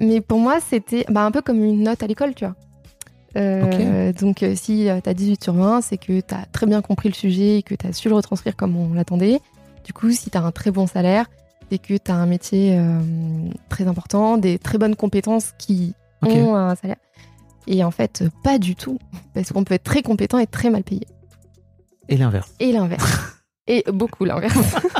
Mais pour moi, c'était bah, un peu comme une note à l'école, tu vois. Euh, Donc, euh, si tu as 18 sur 20, c'est que tu as très bien compris le sujet et que tu as su le retranscrire comme on l'attendait. Du coup, si tu as un très bon salaire, c'est que tu as un métier euh, très important, des très bonnes compétences qui ont un salaire. Et en fait, pas du tout. Parce qu'on peut être très compétent et très mal payé. Et l'inverse. Et l'inverse. et beaucoup l'inverse.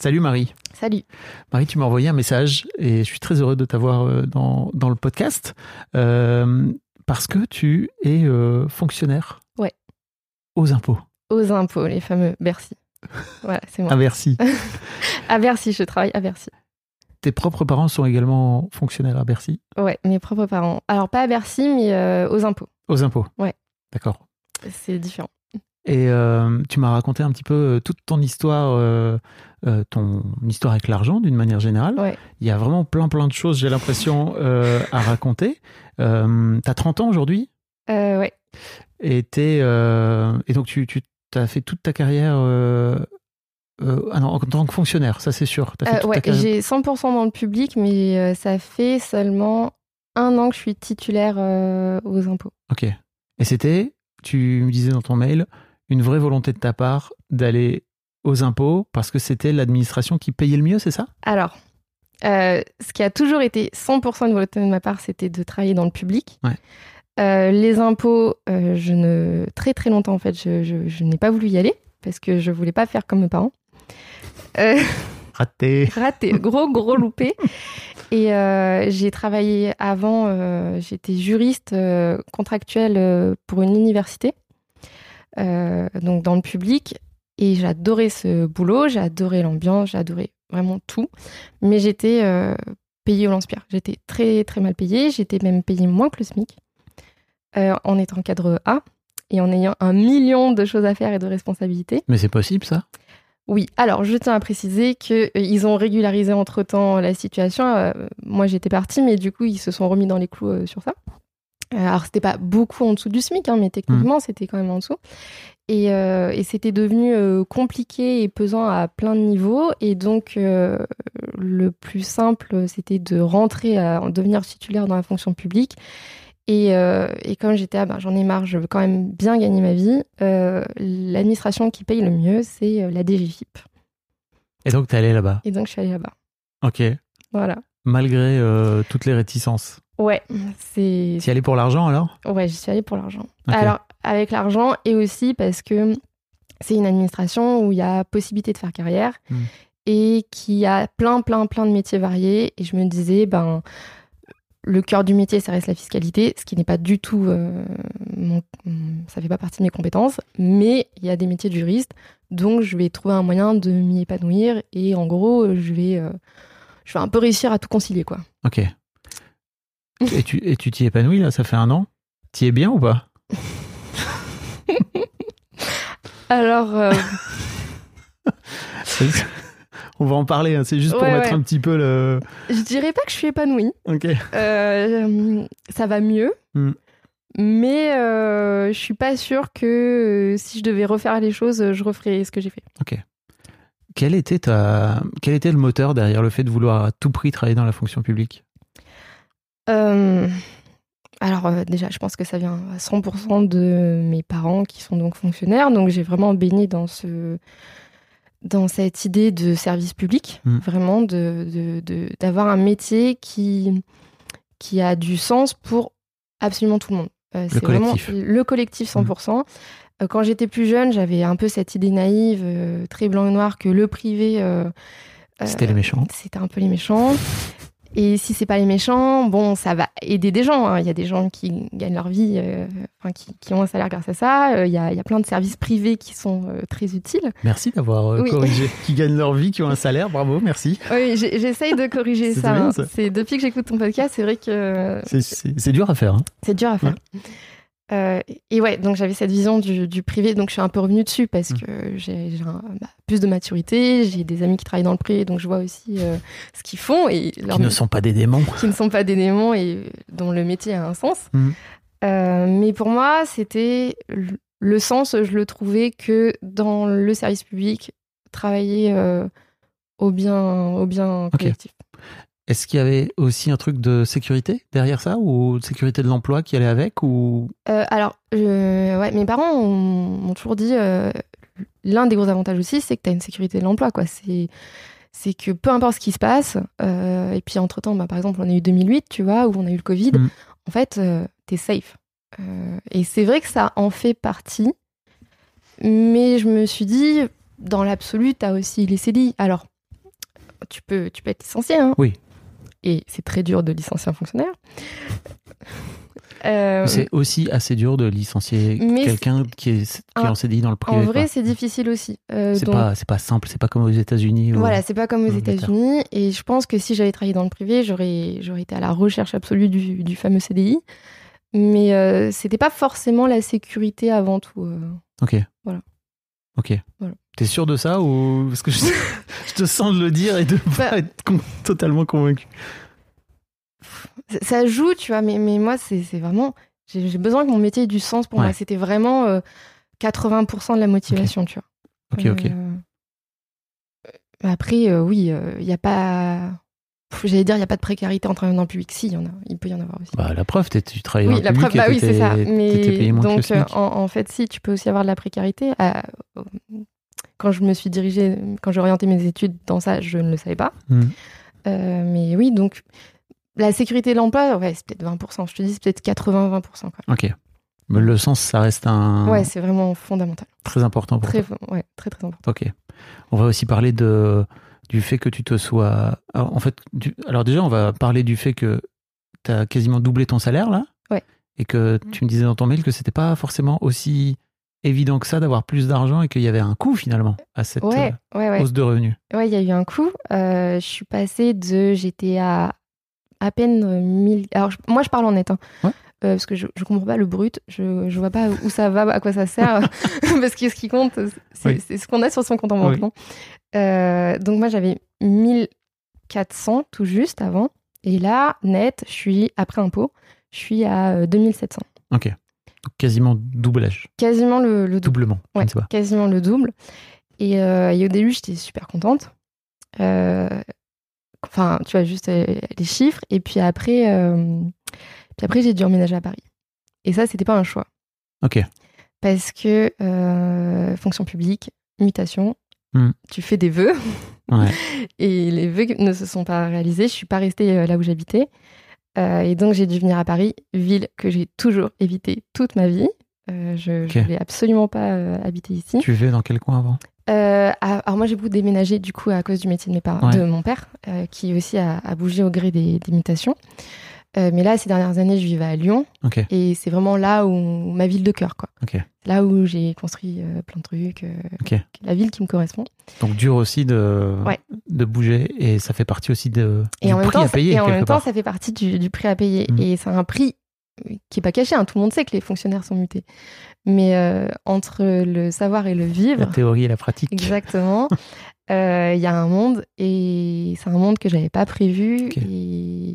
Salut Marie. Salut. Marie, tu m'as envoyé un message et je suis très heureux de t'avoir euh, dans, dans le podcast euh, parce que tu es euh, fonctionnaire Ouais. aux impôts. Aux impôts, les fameux Bercy. Voilà, c'est moi. À Bercy. À Bercy, je travaille à Bercy. Tes propres parents sont également fonctionnaires à Bercy, Ouais, mes propres parents. Alors, pas à Bercy, mais euh, aux impôts. aux impôts. Ouais. D'accord. C'est différent. Et euh, tu m'as raconté un petit peu euh, toute ton histoire, euh, euh, ton histoire avec l'argent d'une manière générale. Ouais. Il y a vraiment plein plein de choses, j'ai l'impression, à raconter. T'as 30 ans aujourd'hui? Ouais. et, t'es, et donc tu, tu as fait toute ta carrière ah non, en tant que fonctionnaire, ça c'est sûr. T'as fait toute ouais, carrière- j'ai 100% dans le public, mais ça fait seulement un an que je suis titulaire aux impôts. Ok. Et c'était, tu me disais dans ton mail, une vraie volonté de ta part d'aller aux impôts parce que c'était l'administration qui payait le mieux, c'est ça? Alors, euh, ce qui a toujours été 100% de volonté de ma part, c'était de travailler dans le public. Ouais. Euh, les impôts, euh, je ne très très longtemps en fait, je, je- je n'ai pas voulu y aller parce que je voulais pas faire comme mes parents. Raté. raté, gros gros loupé. Et j'ai travaillé avant, j'étais juriste contractuelle pour une université, donc dans le public. Et j'adorais ce boulot, j'adorais l'ambiance, j'adorais vraiment tout. Mais j'étais euh, payée au lance-pierre. J'étais très très mal payée, j'étais même payée moins que le SMIC euh, en étant cadre A et en ayant un million de choses à faire et de responsabilités. Mais c'est possible ça? Oui, alors je tiens à préciser qu'ils ont régularisé entre-temps la situation. Euh, moi j'étais partie, mais du coup ils se sont remis dans les clous euh, sur ça. Euh, alors c'était pas beaucoup en dessous du SMIC, hein, mais techniquement c'était quand même en dessous. Et, euh, et c'était devenu euh, compliqué et pesant à plein de niveaux. Et donc euh, le plus simple c'était de rentrer à en devenir titulaire dans la fonction publique. Et, et comme j'étais, ah ben, j'en ai marre, je veux quand même bien gagner ma vie, l'administration qui paye le mieux, c'est la DGFIP. Et donc t'es allé là-bas? Et donc, je suis allée là-bas. Ok. Voilà. Malgré toutes les réticences. Ouais, c'est. T'y allais pour l'argent alors? Ouais, j'y suis allée pour l'argent. Alors, avec l'argent et aussi parce que c'est une administration où il y a possibilité de faire carrière Mm. et qui a plein, plein, plein de métiers variés. Et je me disais, ben, le cœur du métier, ça reste la fiscalité, ce qui n'est pas du tout. euh, mon- ça fait pas partie de mes compétences, mais il y a des métiers de juriste, donc je vais trouver un moyen de m'y épanouir et en gros, je vais. euh, je vais un peu réussir à tout concilier, quoi. Ok. Et tu et tu t'y épanouis là Ça fait un an? T'y es bien ou pas? Alors, euh, On va en parler, hein, c'est juste pour Ouais, mettre ouais. un petit peu le. je dirais pas que je suis épanouie. Ok. Euh, ça va mieux. Mm. Mais euh, je suis pas sûre que si je devais refaire les choses, je referais ce que j'ai fait. Quel était, ta... Quel était le moteur derrière le fait de vouloir à tout prix travailler dans la fonction publique? Euh, alors euh, déjà, je pense que ça vient à 100% de mes parents qui sont donc fonctionnaires. Donc j'ai vraiment baigné dans ce dans cette idée de service public, Mm. vraiment de d'avoir un métier qui qui a du sens pour absolument tout le monde. Euh, c'est vraiment le collectif 100%. Euh, Quand j'étais plus jeune, j'avais un peu cette idée naïve, euh, très blanc et noir, que le privé C'était les méchants. c'était un peu les méchants. Et si c'est pas les méchants, bon, ça va aider des gens. hein. Il y a des gens qui gagnent leur vie, euh, enfin, qui, qui ont un salaire grâce à ça. Euh, Il y, a, il y a plein de services privés qui sont euh, très utiles. Merci d'avoir euh, Oui. corrigé. qui gagnent leur vie, qui ont un salaire, bravo, merci. Oui, j'essaye de corriger C'est ça. bien, hein. ça. C'est depuis que j'écoute ton podcast, c'est vrai que C'est- dur à faire. hein. c'est dur à faire. Euh, et ouais, donc j'avais cette vision du, du privé, donc je suis un peu revenue dessus parce Mm. que j'ai bah, plus de maturité, j'ai des amis qui travaillent dans le privé, donc je vois aussi euh, ce qu'ils font et Qui ne sont pas des démons. qui ne sont pas des démons et dont le métier a un sens. Euh, mais pour moi, c'était le- sens, je le trouvais que dans le service public, travailler euh, au bien, au bien collectif. Est-ce qu'il y avait aussi un truc de sécurité derrière ça ou de sécurité de l'emploi qui allait avec ou? Euh, alors, ouais, mes parents ont- m'ont toujours dit euh, l'un des gros avantages aussi, c'est que tu as une sécurité de l'emploi. quoi. C'est c'est que peu importe ce qui se passe, euh, et puis entre-temps, bah, par exemple, on a eu 2008, tu vois, où on a eu le Covid, Mhm. en fait, euh, t'es safe. Et c'est vrai que ça en fait partie, mais je me suis dit, dans l'absolu, t'as aussi les CDI. Alors, tu peux, tu peux être licencié, hein. Oui. Et c'est très dur de licencier un fonctionnaire. Euh, c'est aussi assez dur de licencier quelqu'un qui est, qui est en CDI dans le privé en vrai, c'est difficile aussi. Euh, C'est pas, pas simple, c'est pas comme aux États-Unis. Voilà, c'est pas comme aux. États-Unis. Et je pense que si j'avais travaillé dans le privé, j'aurais, été à la recherche absolue du, du fameux CDI. Mais euh, c'était pas forcément la sécurité avant tout. euh. Ok. Voilà. Ok. Voilà. T'es sûr de ça ou parce que je, je te sens de le dire et de pas Bah- être con- totalement convaincu. Ça- joue, tu vois, mais, mais moi, c'est, vraiment. J'ai, besoin que mon métier ait du sens pour Ouais. moi. C'était vraiment euh, 80% de la motivation, tu vois. Ok, ok. Euh, Après, euh, oui, il n'y a pas. J'allais dire, il n'y a pas de précarité en travaillant dans le public. Si, il y en a. Il peut y en avoir aussi. Bah, la preuve, tu travailles dans oui, le la public preuve, et bah oui, c'est ça. Mais le donc, euh, en, en fait, si, tu peux aussi avoir de la précarité. Euh, quand je me suis dirigée, quand j'ai orienté mes études dans ça, je ne le savais pas. Mhm. Euh, mais oui, donc, la sécurité de l'emploi, ouais, c'est peut-être 20%. Je te dis, c'est peut-être 80-20%. quoi. Ok. Mais le sens, ça reste un Ouais, c'est vraiment fondamental. très important pour Très, toi. ouais, très, très important. Ok. On va aussi parler de du fait que tu te sois. Alors, en fait, alors déjà, on va parler du fait que tu as quasiment doublé ton salaire là. Ouais. Et que tu me disais dans ton mail que c'était pas forcément aussi évident que ça d'avoir plus d'argent et qu'il y avait un coût finalement à cette Ouais, ouais, euh, ouais. hausse de revenus. Ouais, il y a eu un coup. Euh, je suis passée de. J'étais à à peine euh, 1000. Alors, moi, je parle en net. hein. Euh, parce que je, je comprends pas le brut. Je, je vois pas où ça va, à quoi ça sert. parce que ce qui compte, c'est Oui. ce qu'on a sur son compte en banque. Oui. Euh, donc, moi, j'avais 1400 tout juste avant. Et là, net, je suis, après impôt, je suis à euh, 2700. Ok. Donc, quasiment doublage. Quasiment le, le double. Doublement. Je Ouais, ne sais pas. quasiment le double. Et, euh, et au début, j'étais super contente. Euh, Enfin, tu vois, juste euh, les chiffres. Et puis après, euh, puis après j'ai dû emménager à Paris. Et ça, c'était pas un choix. Ok. Parce que euh, fonction publique, mutation, Hmm. Tu fais des vœux Ouais. et les vœux ne se sont pas réalisés. Je suis pas restée euh, là où j'habitais. Euh, et donc, j'ai dû venir à Paris, ville que j'ai toujours évitée toute ma vie. Euh, je ne Ok. voulais absolument pas habiter ici. Tu vivais dans quel coin avant? Euh, alors moi j'ai beaucoup déménagé du coup à cause du métier de mes parents, Ouais. de mon père, euh, qui aussi a, a bougé au gré des, des mutations. Euh, mais là ces dernières années je vivais à Lyon et c'est vraiment là où ma ville de cœur quoi. Là où j'ai construit euh, plein de trucs, euh, la ville qui me correspond. Donc dur aussi de, Ouais. de bouger et ça fait partie aussi de, Et du en prix temps, à payer et en même temps part. ça fait partie du, du prix à payer Mm. et c'est un prix qui est pas caché. hein. Tout le monde sait que les fonctionnaires sont mutés, mais entre le savoir et le La vivre, théorie et la pratique. Exactement. Euh, Il y a un monde et c'est un monde que j'avais pas prévu. Et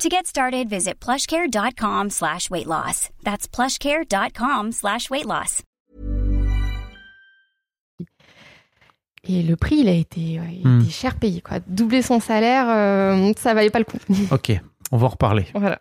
To get started, visit plushcare.com slash weight loss. That's plushcare.com slash weight loss. Et le prix, il a été, ouais, il a Hmm. été cher payé. Quoi. Doubler son salaire, euh, ça valait pas le coup. Ok, on va en reparler. voilà.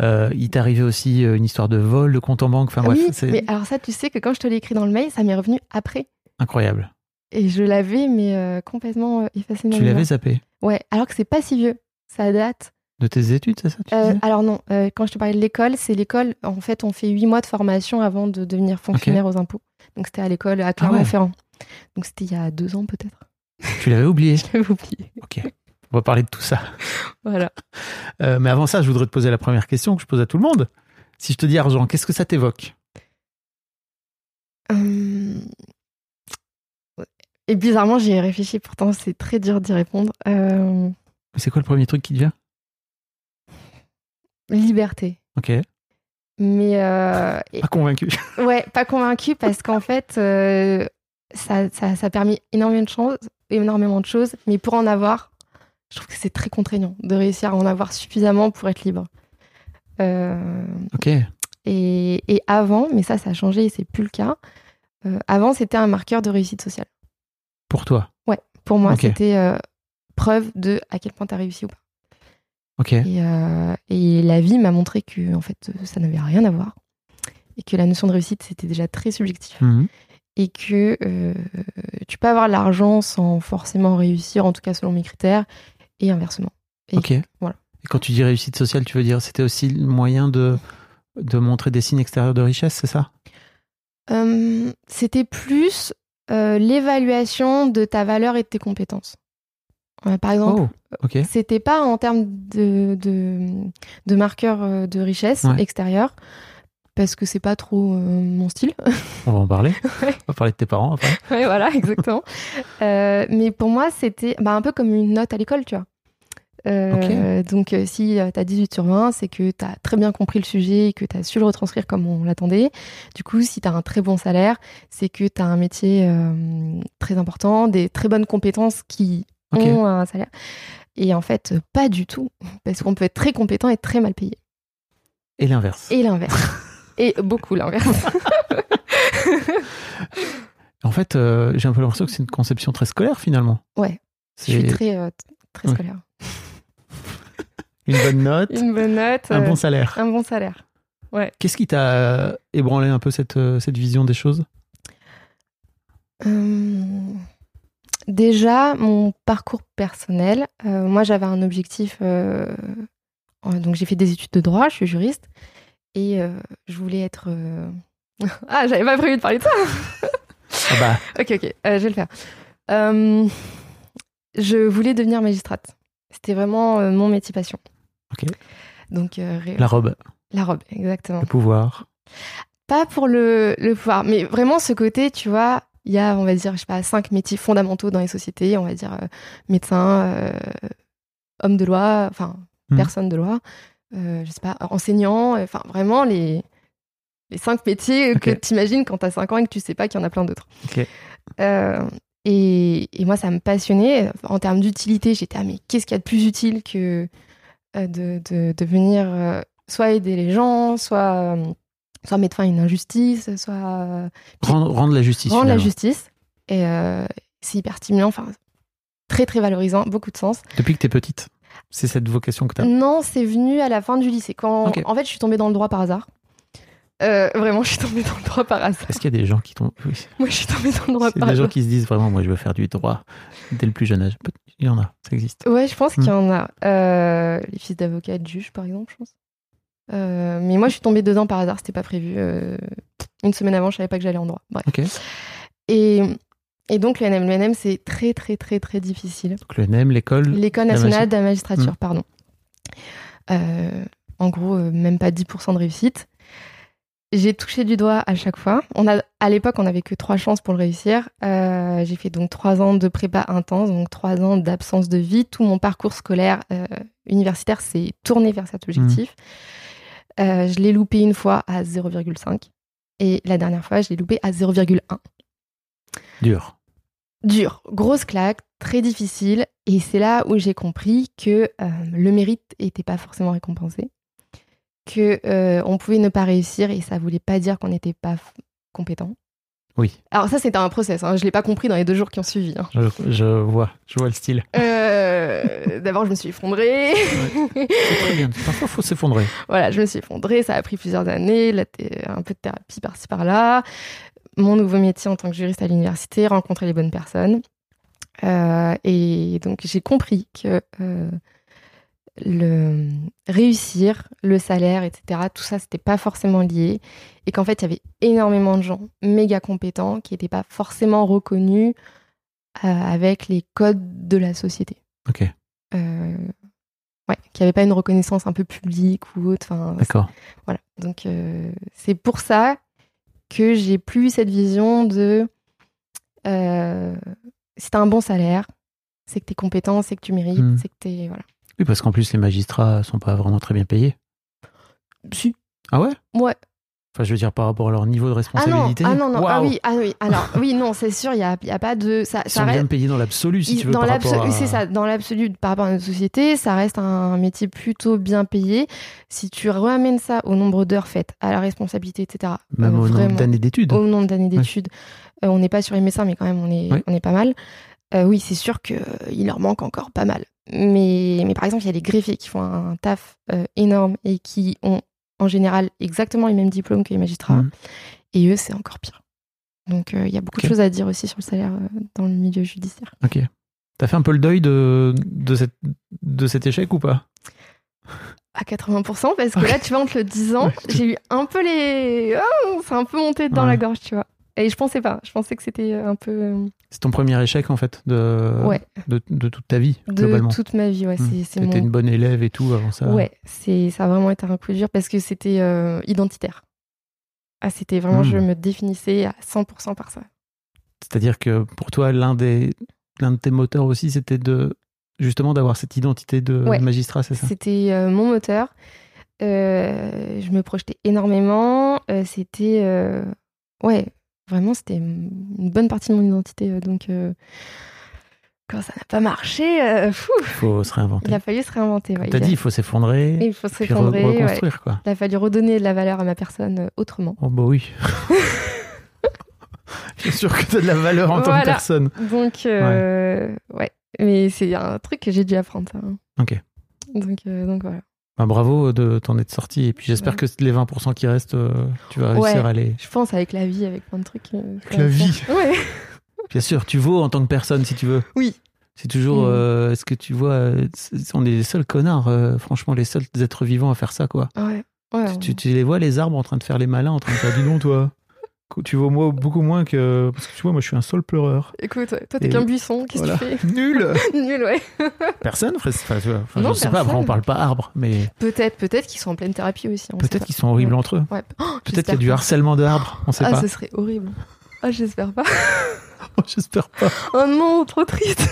Euh, il t'est arrivé aussi euh, une histoire de vol, de compte en banque. Enfin bref, oui, mais alors ça, tu sais que quand je te l'ai écrit dans le mail, ça m'est revenu après. incroyable. Et je l'avais, mais euh, complètement effacé. de ma Tu l'avais mémoire. zappé Ouais, alors que c'est pas si vieux. Ça date. De tes études, c'est ça tu Euh, alors non, euh, quand je te parlais de l'école, c'est l'école. En fait, on fait huit mois de formation avant de devenir fonctionnaire aux impôts. Donc c'était à l'école à Clermont-Ferrand. Donc c'était il y a deux ans peut-être. Tu l'avais oublié. Je l'avais oublié. Ok, on va parler de tout ça. Voilà. Euh, mais avant ça, je voudrais te poser la première question que je pose à tout le monde. Si je te dis argent, qu'est-ce que ça t'évoque? Hum, Et bizarrement, j'y ai réfléchi, pourtant c'est très dur d'y répondre. C'est quoi le premier truc qui te vient? Liberté. Ok, Mais euh, pas convaincu. ouais, pas convaincue parce qu'en fait, euh, ça, ça, ça a permis énormément de choses, énormément de choses, mais pour en avoir, je trouve que c'est très contraignant de réussir à en avoir suffisamment pour être libre. Euh, Ok, et, et avant, mais ça, ça a changé et c'est plus le cas. avant, c'était un marqueur de réussite sociale. pour toi? Pour moi, c'était preuve de à quel point tu as réussi ou pas. Et, euh, et la vie m'a montré que en fait, ça n'avait rien à voir. Et que la notion de réussite, c'était déjà très subjectif. Mhm. Et que euh, tu peux avoir l'argent sans forcément réussir, en tout cas selon mes critères, et inversement. Et ok. voilà. Et quand tu dis réussite sociale, tu veux dire c'était aussi le moyen de, de montrer des signes extérieurs de richesse, c'est ça? Euh, c'était plus euh, l'évaluation de ta valeur et de tes compétences. Euh, par exemple, Oh, ok. c'était pas en termes de, de, de marqueurs euh, de richesse Ouais. extérieure, parce que c'est pas trop euh, mon style. On va en parler. Ouais. On va parler de tes parents après. ouais, voilà, exactement. Euh, mais pour moi, c'était bah, un peu comme une note à l'école, tu vois. Euh, Donc, si tu as 18 sur 20, c'est que tu as très bien compris le sujet et que tu as su le retranscrire comme on l'attendait. Du coup, si tu as un très bon salaire, c'est que tu as un métier très important, des très bonnes compétences qui Ont un salaire. Et en fait, euh, pas du tout. Parce qu'on peut être très compétent et très mal payé. Et l'inverse. Et l'inverse. et beaucoup l'inverse. En fait, euh, j'ai un peu l'impression que c'est une conception très scolaire finalement. Ouais. Je suis très, euh, très Ouais. scolaire. une bonne note, Une bonne note. un euh, bon salaire. Un bon salaire. Qu'est-ce qui t'a ébranlé un peu cette, euh, cette vision des choses? Euh, déjà, mon parcours personnel. euh, moi, j'avais un objectif. euh, donc, j'ai fait des études de droit, je suis juriste. Et euh, je voulais être. ah, j'avais pas prévu de parler de ça. Ah bah, ok, ok, je vais le faire. Je voulais devenir magistrate. C'était vraiment mon métier passion. Ok. Donc, La robe, la robe, exactement. le pouvoir. Pas pour le, le pouvoir, mais vraiment ce côté, tu vois, il y a, on va dire, je sais pas, cinq métiers fondamentaux dans les sociétés. On va dire euh, médecin, euh, homme de loi, enfin, Mhm. personne de loi, euh, je sais pas, enseignant, enfin, vraiment les, les cinq métiers que tu imagines quand tu as 5 ans et que tu sais pas qu'il y en a plein d'autres. Et, et moi, ça me passionnait. En termes d'utilité, j'étais, ah, mais qu'est-ce qu'il y a de plus utile que de, de, de venir soit aider les gens, soit, soit mettre fin à une injustice, soit euh, Rendre, rendre la justice. rendre la justice. Et euh, c'est hyper stimulant, enfin, très très valorisant, beaucoup de sens. Depuis que t'es petite, c'est cette vocation que t'as. Non, c'est venu à la fin du lycée. Quand. En fait, je suis tombée dans le droit par hasard. Euh, vraiment, je suis tombée dans le droit par hasard. Est-ce qu'il y a des gens qui t'ont. Oui. Moi, je suis tombée dans le droit par des gens hasard. qui se disent vraiment, moi je veux faire du droit dès le plus jeune âge. Il y en a, ça existe. Ouais, je pense Hmm. qu'il y en a. Les fils d'avocats et de juges, par exemple, je pense. Euh, mais moi, je suis tombée dedans par hasard, c'était pas prévu. Euh, une semaine avant, je savais pas que j'allais en droit. Bref. Ok. Et, et donc, l'ENM, l'ENM, c'est très, très, très, très difficile. Donc le NEM, l'école. L'école nationale de la magistrature, Hmm. pardon. Euh, en gros, même pas 10% de réussite. J'ai touché du doigt à chaque fois. On a, à l'époque, on n'avait que trois chances pour le réussir. J'ai fait donc trois ans de prépa intense, donc trois ans d'absence de vie. Tout mon parcours scolaire universitaire s'est tourné vers cet objectif. Euh, je l'ai loupé une fois à 0,5 et la dernière fois, je l'ai loupé à 0,1 Dur. dur, grosse claque, très difficile. Et c'est là où j'ai compris que euh, le mérite n'était pas forcément récompensé, que euh, on pouvait ne pas réussir et ça voulait pas dire qu'on n'était pas compétent. Oui, Alors ça, c'était un process. Hein. Je l'ai pas compris dans les deux jours qui ont suivi. hein. je, je vois, je vois le style. Euh, D'abord, je me suis effondrée. C'est très bien. Parfois, faut s'effondrer. voilà, je me suis effondrée. Ça a pris plusieurs années. Là, un peu de thérapie par-ci par-là. Mon nouveau métier en tant que juriste à l'université, rencontrer les bonnes personnes. Euh, et donc, j'ai compris que euh, le réussir, le salaire, etc., tout ça, c'était pas forcément lié. Et qu'en fait, il y avait énormément de gens méga compétents qui n'étaient pas forcément reconnus euh, avec les codes de la société. Ok, Euh, ouais, qu'il n'y avait pas une reconnaissance un peu publique ou autre. Enfin, d'accord. voilà. Donc, euh, c'est pour ça que j'ai plus cette vision de si t'as un bon salaire, c'est que t'es compétent, c'est que tu mérites, Hmm. c'est que t'es. Voilà. Oui, parce qu'en plus, les magistrats sont pas vraiment très bien payés. Si. Ah ouais? Ouais. Enfin, je veux dire, par rapport à leur niveau de Ah non, responsabilité. ah non, non, ah oui, ah oui. Alors, oui, non, c'est sûr, il n'y a, y a pas de. Ça, Ils ça sont bien reste- payés dans l'absolu, si tu veux, dans l'absolu, à... c'est ça. Dans l'absolu, par rapport à notre société, ça reste un métier plutôt bien payé. Si tu ramènes ça au nombre d'heures faites, à la responsabilité, etc. Même euh, au nombre d'années d'études. au nombre d'années d'études. Euh, on n'est pas sur les médecins, mais quand même, on est, Oui. on est pas mal. Euh, oui, c'est sûr qu'il leur manque encore pas mal. Mais, mais par exemple, il y a les greffiers qui font un taf euh, énorme et qui ont en général exactement les mêmes diplômes que les magistrats. Mhm. Et eux, c'est encore pire. Donc, euh, il y a beaucoup de choses à dire aussi sur le salaire euh, dans le milieu judiciaire. Ok. T'as fait un peu le deuil de, de, cette, de cet échec ou pas? À 80%, parce que là, tu vois, entre le 10 ans, j'ai eu un peu les. Oh, c'est un peu monté dans Ouais. la gorge, tu vois. Et je pensais pas. Je pensais que c'était un peu. euh, C'est ton premier échec, en fait, de, Ouais. de, de toute ta vie, de globalement. toute ma vie, ouais. Hmm. T'étais mon... une bonne élève et tout avant ça. Ouais, ça a vraiment été un coup dur parce que c'était euh, identitaire. Ah, c'était vraiment, Hmm. je me définissais à 100% par ça. C'est-à-dire que pour toi, l'un des l'un de tes moteurs aussi, c'était de justement d'avoir cette identité de Ouais. magistrat, c'est ça? C'était euh, mon moteur. Euh, je me projetais énormément. Euh, c'était. Ouais, vraiment, c'était une bonne partie de mon identité. euh, Donc, euh, quand ça n'a pas marché, euh, fou, Il faut se réinventer. il a fallu se réinvter. ouais. T'as dit, il faut s'effondrer, Il faut se re- ouais. reconstruire, quoi. Il a fallu redonner de la valeur à ma personne euh, autrement. Oh bah oui. Bien sûr que t'as de la valeur en tant que personne. Donc, euh, ouais. Mais c'est un truc que j'ai dû apprendre, hein. Ok. Donc, donc voilà. Bah, bravo de t'en être sorti. Et puis j'espère Ouais. que les 20% qui restent, euh, tu vas réussir Ouais. à les. Je pense avec la vie, avec plein de trucs. euh, ça la vie. Ouais. Bien sûr, tu vaux en tant que personne si tu veux. Oui. C'est toujours. Mm. euh, Est-ce que tu vois. euh, c'est- On est les seuls connards, euh, franchement, les seuls êtres vivants à faire ça, quoi. Ouais. Ouais, Tu, tu les vois, les arbres en train de faire les malins, en train de faire du nom, toi? Tu vaux moi beaucoup moins que. Parce que tu vois, moi, je suis un sol pleureur. Écoute, toi, t'es qu'un buisson. Qu'est-ce Voilà. que tu fais? Nul Nul, ouais. Personne enfin, tu vois, enfin, Non, Je sais pas, après, on parle pas arbre, mais Peut-être, peut-être qu'ils sont en pleine thérapie aussi. peut-être qu'ils sont horribles entre eux. Ouais. Oh, Peut-être qu'il y a du harcèlement de arbres, on sait Ah, pas. ce serait horrible. Ah, j'espère pas. J'espère pas. Oh non, trop triste.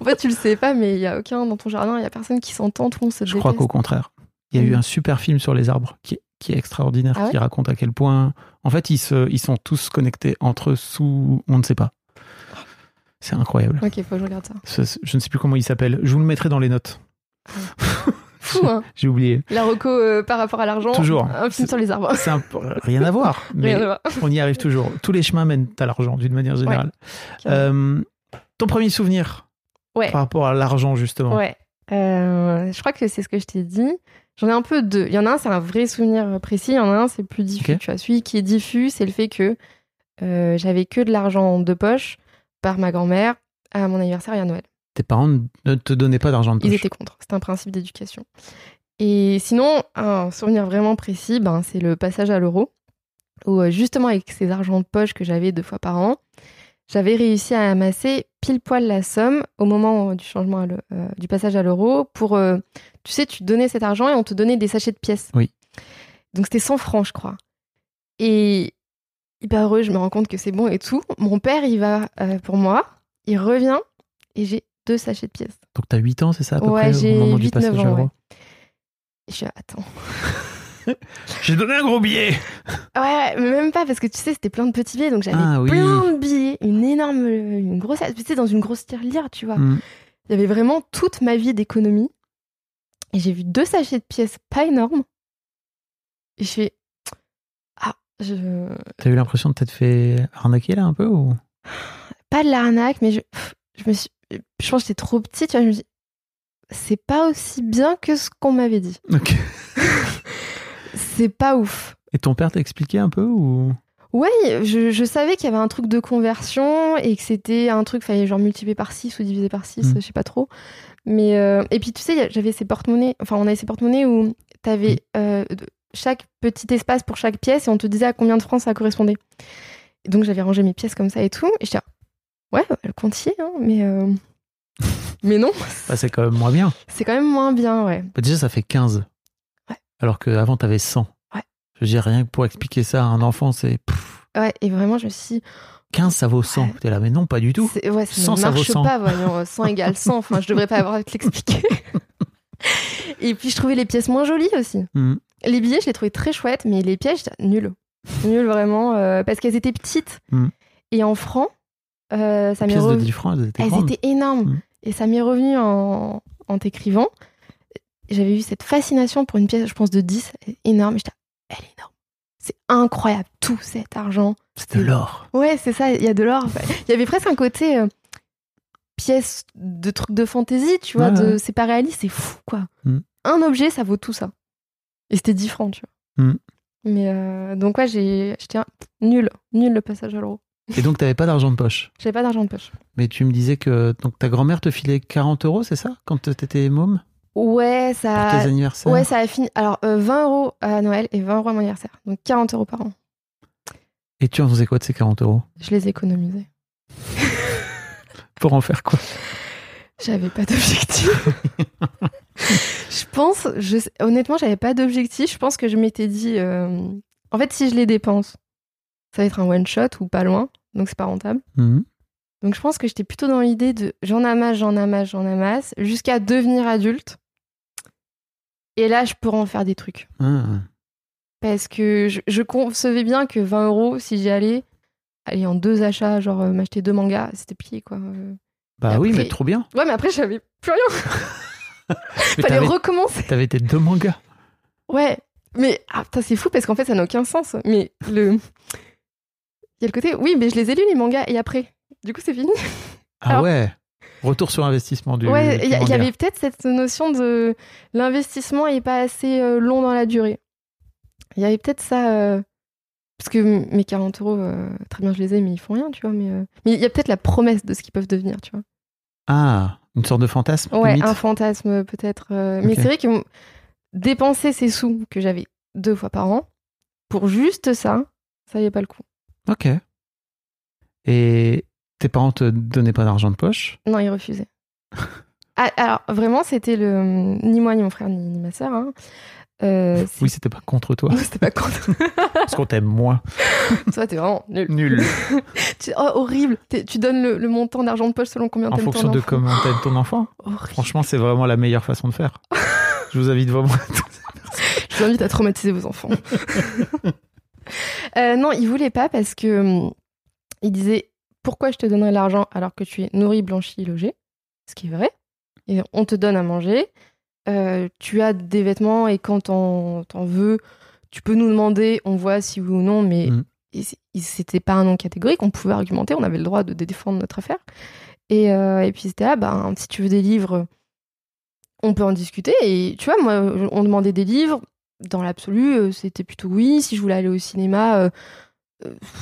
en fait, tu le sais pas, mais il y a aucun dans ton jardin, il y a personne qui s'entend, tout le monde se Je crois qu'au contraire. Il y a eu Mm. un super film sur les arbres qui est, qui est extraordinaire, Ah ouais qui raconte à quel point. En fait, ils, se, ils sont tous connectés entre eux sous. On ne sait pas. C'est incroyable. Ok, faut que je regarde ça. Ce- je ne sais plus comment il s'appelle. Je vous le mettrai dans les notes. Fou, hein. J'ai oublié. La reco euh, par rapport à l'argent. Toujours. Un film sur les arbres. Un rien à voir, mais Rien à voir. on y arrive toujours. Tous les chemins mènent à l'argent, d'une manière générale. Euh, ton premier souvenir Ouais. par rapport à l'argent, justement. Ouais. Euh, je crois que c'est ce que je t'ai dit. J'en ai un peu deux. Il y en a un, c'est un vrai souvenir précis. Il y en a un, c'est plus diffus. Ok. Tu vois, celui qui est diffus, c'est le fait que euh, j'avais que de l'argent de poche par ma grand-mère à mon anniversaire et à Noël. Tes parents ne te donnaient pas d'argent de poche. Ils étaient contre. C'était un principe d'éducation. Et sinon, un souvenir vraiment précis, ben, c'est le passage à l'euro, où euh, justement avec ces argents de poche que j'avais deux fois par an, j'avais réussi à amasser pile poil la somme au moment du changement à l'e- euh, du passage à l'euro pour, euh, tu sais, tu donnais cet argent et on te donnait des sachets de pièces. Oui. Donc c'était 100 francs, je crois. Et hyper heureux, je me rends compte que c'est bon et tout. Mon père, il va euh, pour moi, il revient et j'ai deux sachets de pièces. Donc t'as 8 ans, c'est ça à peu Ouais, près au moment du 8-9 passage à ans, l'euro? ouais. Je suis attends. J'ai donné un gros billet Ouais, mais même pas parce que tu sais, c'était plein de petits billets, donc j'avais Ah oui. plein de billets, une énorme, une grosse, tu sais, dans une grosse tirelire, tu vois. Hmm. Il y avait vraiment toute ma vie d'économie. Et j'ai vu deux sachets de pièces pas énormes. Et je fais, ah, je, T'as eu l'impression de t'être fait arnaquer là un peu ou? Pas de l'arnaque, mais je, je me suis, je pense que j'étais trop petite, tu vois, je me dis, c'est pas aussi bien que ce qu'on m'avait dit. Ok. C'est pas ouf. Et ton père t'a expliqué un peu ou? Ouais, je, je savais qu'il y avait un truc de conversion et que c'était un truc, fallait genre multiplier par 6 ou diviser par 6, Mm. je sais pas trop. Mais euh, et puis tu sais, j'avais ces porte-monnaies, enfin on avait ces porte-monnaies où t'avais euh, de- chaque petit espace pour chaque pièce et on te disait à combien de francs ça correspondait. Et donc j'avais rangé mes pièces comme ça et tout. Et j'étais là, ouais, le compte y est, hein, mais euh, mais non, Bah, c'est quand même moins bien. c'est quand même moins bien, ouais. Bah, déjà, ça fait 15. Alors qu'avant, t'avais 100. Ouais. Je veux dire, rien que pour expliquer ça à un enfant, c'est. Ouais, et vraiment je me suis dit, 15, ça vaut 100. Ouais. T'es là, mais non, pas du tout. Ouais, ça 100, ne ça vaut marche 100. pas, voyons. 100 égale 100. Enfin, je devrais pas avoir à te l'expliquer. Et puis, je trouvais les pièces moins jolies aussi. Hmm. Les billets, je les trouvais très chouettes, mais les pièces, nul. Nul, vraiment. euh, parce qu'elles étaient petites. Hmm. Et en francs, euh, ça m'est Pièces de revenu. 10 francs, elles étaient Elles étaient énormes. Hmm. Et ça m'est revenu en, en t'écrivant. J'avais eu cette fascination pour une pièce, je pense, de 10, elle est énorme. J'étais, elle est énorme. C'est incroyable, tout cet argent. C'est de l'or. Ouais, c'est ça, il y a de l'or. Il y avait presque un côté euh, pièce de truc de fantaisie, tu vois, Ouais, de ouais. c'est pas réaliste, c'est fou quoi. Mm. Un objet, ça vaut tout ça. Et c'était 10 francs, tu vois. Mm. Mais euh, donc ouais, j'ai j'étais nul, nul le passage à l'euro. Et donc, t'avais pas d'argent de poche. J'avais pas d'argent de poche. Mais tu me disais que donc, ta grand-mère te filait 40 euros, c'est ça Quand t'étais môme? Ouais, Pour ça tes anniversaires Ouais, ça a fini. Alors, euh, 20 euros à Noël et 20 euros à mon anniversaire. Donc 40 euros par an. Et tu en faisais quoi de ces 40 euros? Je les économisais. Pour en faire quoi? J'avais pas d'objectif. je pense, je, honnêtement, j'avais pas d'objectif. Je pense que je m'étais dit, euh, en fait, si je les dépense, ça va être un one shot ou pas loin, donc c'est pas rentable. Mhm. Donc je pense que j'étais plutôt dans l'idée de j'en amasse, j'en amasse, j'en amasse, jusqu'à devenir adulte. Et là, je pourrais en faire des trucs. Ah. Parce que je, je concevais bien que 20 euros, si j'y allais, aller en deux achats, genre euh, m'acheter deux mangas, c'était plié quoi. Euh, Bah oui, mais trop bien. Ouais, mais après, j'avais plus rien. Fallait recommencer. t'avais tes deux mangas. Ouais, mais ah, putain, c'est fou parce qu'en fait, ça n'a aucun sens. Mais le. Il y a le côté, oui, mais je les ai lus les mangas et après. Du coup, c'est fini. Ah Alors- ouais Retour sur investissement du. ouais, il y, avait peut-être cette notion de l'investissement est pas assez euh, long dans la durée. Il y avait peut-être ça. euh, Parce que mes 40 euros, euh, très bien, je les ai, mais ils font rien, tu vois. Mais mais il y a peut-être la promesse de ce qu'ils peuvent devenir, tu vois. Ah, une sorte de fantasme Ouais, limite. un fantasme peut-être. Mais c'est vrai que dépenser ces sous que j'avais deux fois par an pour juste ça, ça y est pas le coup. Ok. Et tes parents te donnaient pas d'argent de poche Non, il refusait. Ah, alors, vraiment, c'était le ni moi, ni mon frère, ni, ni ma sœur. Hein. Euh, Oui, c'était pas contre toi. c'était pas contre. Parce qu'on t'aime moins. Toi, t'es vraiment nul. Nul. Tu- oh, horrible. Tu donnes le, le montant d'argent de poche selon combien En t'aimes fonction ton de enfant. comment t'aimes ton enfant. Horrible. Franchement, c'est vraiment la meilleure façon de faire. Je vous invite vraiment. Je vous invite à traumatiser vos enfants. Euh, non, il voulait pas parce que hum, il disait pourquoi je te donnerais l'argent alors que tu es nourri, blanchi, logé, ce qui est vrai. Et on te donne à manger, euh, tu as des vêtements et quand t'en t'en veux, tu peux nous demander, on voit si oui ou non, mais Mm. et c'était pas un non catégorique, on pouvait argumenter, on avait le droit de, de défendre notre affaire. Et, euh, et puis c'était là, ben, si tu veux des livres, on peut en discuter. Et tu vois, moi, on demandait des livres, dans l'absolu, euh, c'était plutôt oui. Si je voulais aller au cinéma, euh,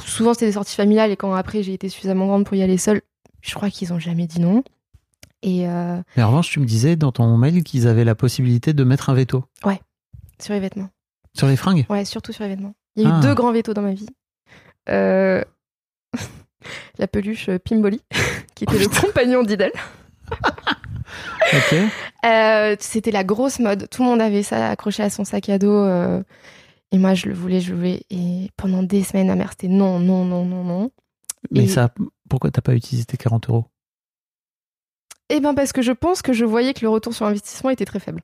souvent c'était des sorties familiales et quand après j'ai été suffisamment grande pour y aller seule, je crois qu'ils ont jamais dit non. Et euh, Mais en revanche, tu me disais dans ton mail qu'ils avaient la possibilité de mettre un veto sur les vêtements. sur les fringues? Ouais, surtout sur les vêtements. Il y a eu Ah. deux grands vétos dans ma vie. Euh, la peluche Pimboli, qui était le compagnon d'Idel. Ok. Euh, c'était la grosse mode. Tout le monde avait ça accroché à son sac à dos. Et moi, je le voulais, je le voulais. Et pendant des semaines, ma mère, c'était non, non, non, non, non. Mais Et- ça, pourquoi t'as pas utilisé tes 40 euros? Eh ben parce que je pense que je voyais que le retour sur investissement était très faible.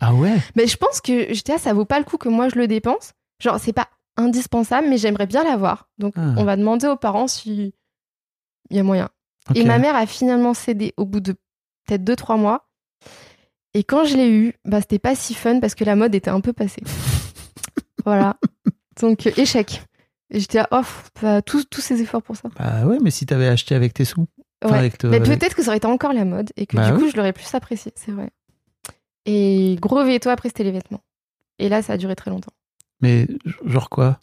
Ah ouais? Mais je pense que j'étais là, ça vaut pas le coup que moi je le dépense. Genre, c'est pas indispensable, mais j'aimerais bien l'avoir. Donc, Ah. on va demander aux parents si il y a moyen. Et ma mère a finalement cédé au bout de peut-être 2-3 mois. Et quand je l'ai eu, bah, c'était pas si fun parce que la mode était un peu passée. voilà. Donc, euh, échec. Et j'étais là, oh, pff, bah, tous, tous ces efforts pour ça. Bah ouais, mais si t'avais acheté avec tes sous. Enfin, Ouais. avec te- Mais peut-être que ça aurait été encore la mode et que Bah du coup, je l'aurais plus apprécié, c'est vrai. Et gros veto, après, c'était les vêtements. Et là, ça a duré très longtemps. Mais genre quoi?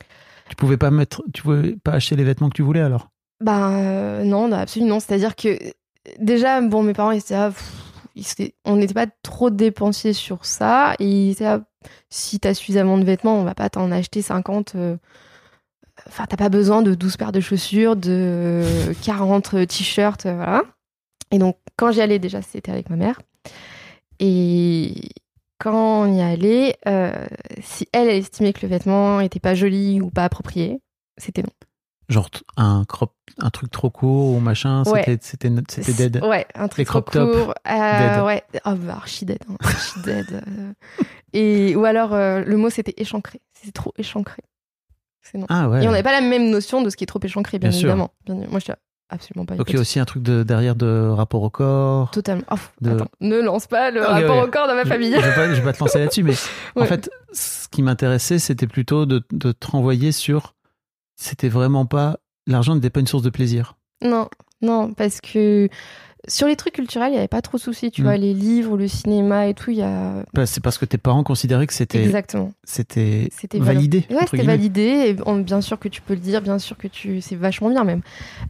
Tu pouvais pas mettre, tu pouvais pas acheter les vêtements que tu voulais alors? Bah euh, non, bah, absolument non. C'est-à-dire que déjà, bon, mes parents, ils pff, ils étaient- on n'était pas trop dépensiers sur ça. Et si t'as suffisamment de vêtements, on va pas t'en acheter 50. euh, Enfin, t'as pas besoin de 12 paires de chaussures, de 40 t-shirts, euh, voilà. Et donc, quand j'y allais, déjà, c'était avec ma mère. Et quand on y allait, euh, si elle, elle estimait que le vêtement était pas joli ou pas approprié, c'était non. Genre un crop, un truc trop court ou machin, Ouais. c'était c'était c'était dead. Ouais, un truc Les trop court. Euh. Ouais, oh, bah, archi dead. hein, archi dead. euh. Et, ou alors, euh, le mot, c'était échancré. C'est trop échancré. C'est non. Ah ouais. Et on n'avait pas la même notion de ce qui est trop échancré, bien, Bien sûr. Bien- moi, je absolument pas. Donc il y a aussi un truc de, derrière de rapport au corps. Totalement. Oh, de- attends, ne lance pas le Ah, rapport au corps dans ma famille. Je, vais pas, je vais pas te lancer là-dessus, mais en fait, ce qui m'intéressait, c'était plutôt de, de te renvoyer sur. C'était vraiment pas. L'argent n'était pas une source de plaisir. Non, non, parce que sur les trucs culturels, il n'y avait pas trop de soucis. Tu Mm. vois, les livres, le cinéma et tout, il y a. Bah, C'est parce que tes parents considéraient que c'était Exactement. c'était C'était validé. Ouais, c'était validé. Et bien sûr que tu peux le dire, bien sûr que tu, c'est vachement bien même.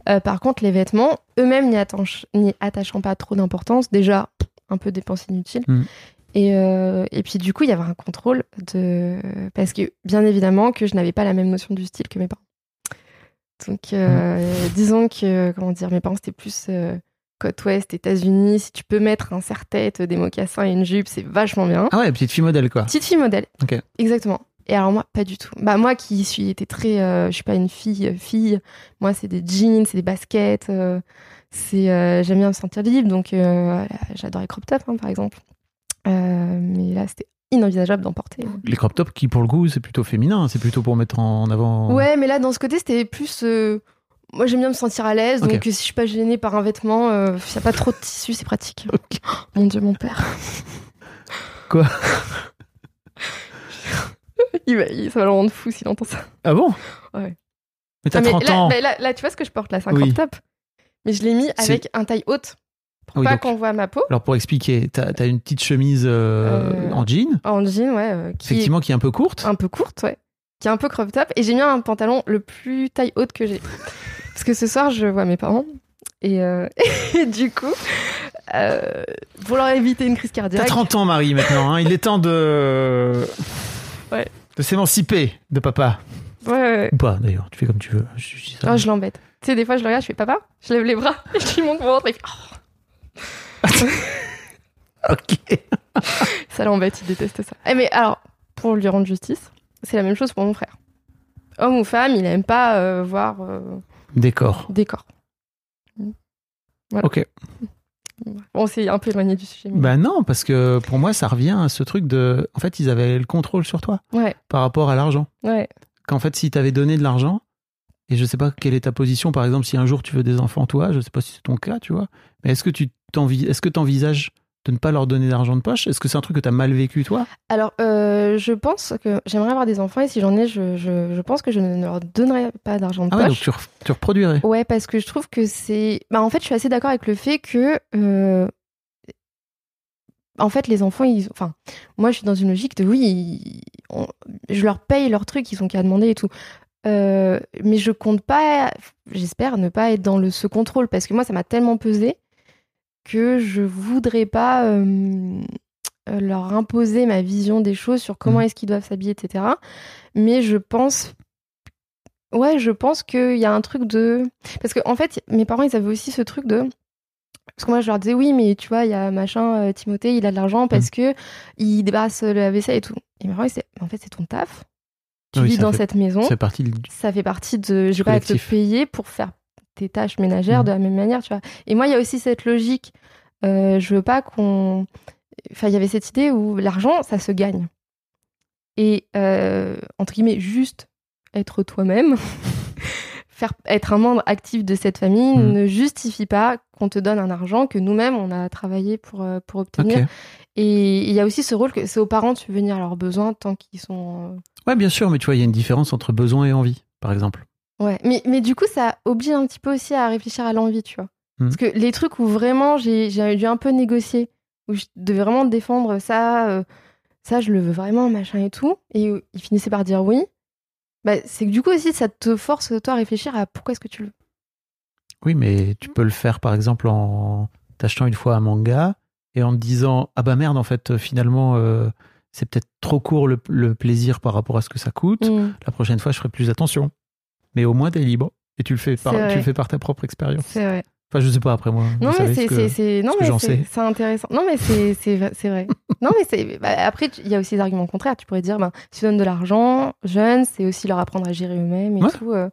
Euh, par contre, les vêtements, eux-mêmes n'y attachent, n'y attachant pas trop d'importance, déjà un peu dépense inutile. Mm. Et, euh, et puis du coup, il y avait un contrôle de parce que bien évidemment que je n'avais pas la même notion du style que mes parents. Donc, euh, Mm. disons que comment dire, mes parents c'était plus euh, côte ouest, États-Unis. Si tu peux mettre un serre-tête, des mocassins et une jupe, c'est vachement bien. Ah ouais, petite fille modèle quoi. Petite fille modèle. Ok. Exactement. Et alors moi, pas du tout. Bah moi qui suis été très, euh, je suis pas une fille euh, fille. Moi c'est des jeans, c'est des baskets. euh, c'est, euh, j'aime bien me sentir libre, donc euh, j'adorais crop top hein, par exemple. Euh, mais là c'était inenvisageable d'en porter. Les crop tops qui pour le coup c'est plutôt féminin, c'est plutôt pour mettre en avant. Ouais, mais là dans ce côté c'était plus. euh, moi j'aime bien me sentir à l'aise, donc euh, si je suis pas gênée par un vêtement, euh, s'il y a pas trop de tissu, c'est pratique. Mon dieu, mon père. Quoi? Il va, il- ça va le rendre fou s'il entend ça. Ah bon? Ouais. Mais t'as Ah, mais 30 là, ans. là, là, tu vois ce que je porte là, c'est un Oui. crop top. Mais je l'ai mis avec un taille haute pour Oui, pas qu'on voit ma peau. Alors pour expliquer, t'as as une petite chemise euh, Euh, en jean, En jean, ouais, euh, qui effectivement qui est un peu courte. un peu courte, ouais. Qui est un peu crop top. Et j'ai mis un pantalon le plus taille haute que j'ai. Parce que ce soir, je vois mes parents. Et, et du coup, pour leur éviter une crise T'as cardiaque. 30 ans Marie maintenant, hein. il est temps de Ouais. de s'émanciper de papa. Ouais, ouais. Ou pas d'ailleurs, tu fais comme tu veux. Je, je dis ça. Oh, je l'embête. Tu sais, des fois, je le regarde, je fais papa, je lève les bras, je lui montre mon ventre, et oh, Ok. ça l'embête, il déteste ça. Eh, mais alors, pour lui rendre justice, c'est la même chose pour mon frère. Homme ou femme, il aime pas euh, voir euh, Décor. des corps. Voilà. Ok. On s'est un peu éloigné du sujet. mais- Bah non, parce que pour moi, ça revient à ce truc de. En fait, ils avaient le contrôle sur toi Ouais, par rapport à l'argent. ouais. Qu'en fait, si t'avais donné de l'argent, et je sais pas quelle est ta position, par exemple, si un jour tu veux des enfants, toi, je sais pas si c'est ton cas, tu vois, mais est-ce que tu est-ce que t'envisages de ne pas leur donner d'argent de poche? Est-ce que c'est un truc que t'as mal vécu, toi? Alors, euh, je pense que j'aimerais avoir des enfants, et si j'en ai, je, je, je pense que je ne leur donnerai pas d'argent de Ah ouais, donc poche. tu, re- tu reproduirais? Ouais, parce que je trouve que c'est. Bah, en fait, je suis assez d'accord avec le fait que. euh, En fait, les enfants, ils. Enfin, moi, je suis dans une logique de oui, ils- on- je leur paye leurs trucs, ils ont qu'à demander et tout. Euh, mais je compte pas, j'espère, ne pas être dans le, ce contrôle, parce que moi, ça m'a tellement pesé que je voudrais pas euh, euh, leur imposer ma vision des choses sur comment Mhm. est-ce qu'ils doivent s'habiller, etc. Mais je pense. Ouais, je pense qu'il y a un truc de. Parce que, en fait, mes parents, ils avaient aussi ce truc de. Parce que moi, je leur disais, oui, mais tu vois, il y a machin, euh, Timothée, il a de l'argent parce que il débarrasse le vaisselle et tout. Et mes parents, ils disaient, en fait, c'est ton taf. Tu Oui, vis ça dans fait- cette maison. C'est partie du. Ça fait partie de. Je vais pas collectif. payé pour faire tes tâches ménagères de la même manière, tu vois. Et moi, il y a aussi cette logique. euh, je veux pas qu'on. Enfin, il y avait cette idée où l'argent, ça se gagne. Et, euh, entre guillemets, juste être toi-même, faire être un membre actif de cette famille Mhm. ne justifie pas qu'on te donne un argent que nous-mêmes, on a travaillé pour, euh, pour obtenir. Et il y a aussi ce rôle que c'est aux parents de subvenir à leurs besoins tant qu'ils sont. Ouais, bien sûr, mais tu vois, il y a une différence entre besoin et envie, par exemple. Ouais, mais, mais du coup, ça oblige un petit peu aussi à réfléchir à l'envie, tu vois. Mhm. Parce que les trucs où vraiment j'ai dû un peu négocier, où je devais vraiment défendre ça, euh, ça je le veux vraiment, machin et tout, et où ils finissaient par dire oui, bah, c'est que du coup aussi ça te force toi à réfléchir à pourquoi est-ce que tu le veux. Oui, mais tu peux le faire, par exemple, en t'achetant une fois un manga et en te disant Ah bah merde, en fait, finalement, euh, c'est peut-être trop court le, le plaisir par rapport à ce que ça coûte. Mhm. La prochaine fois, je ferai plus attention. Mais au moins, t'es libre. Et tu le fais par, tu le fais par ta propre expérience. C'est vrai. Enfin, je sais pas après moi. Non mais c'est ce intéressant. Non mais c'est vrai- non mais c'est bah, après tu- il y a aussi des arguments contraires. Tu pourrais dire ben si tu donnes de l'argent jeunes, c'est aussi leur apprendre à gérer eux-mêmes et Ouais. tout. euh.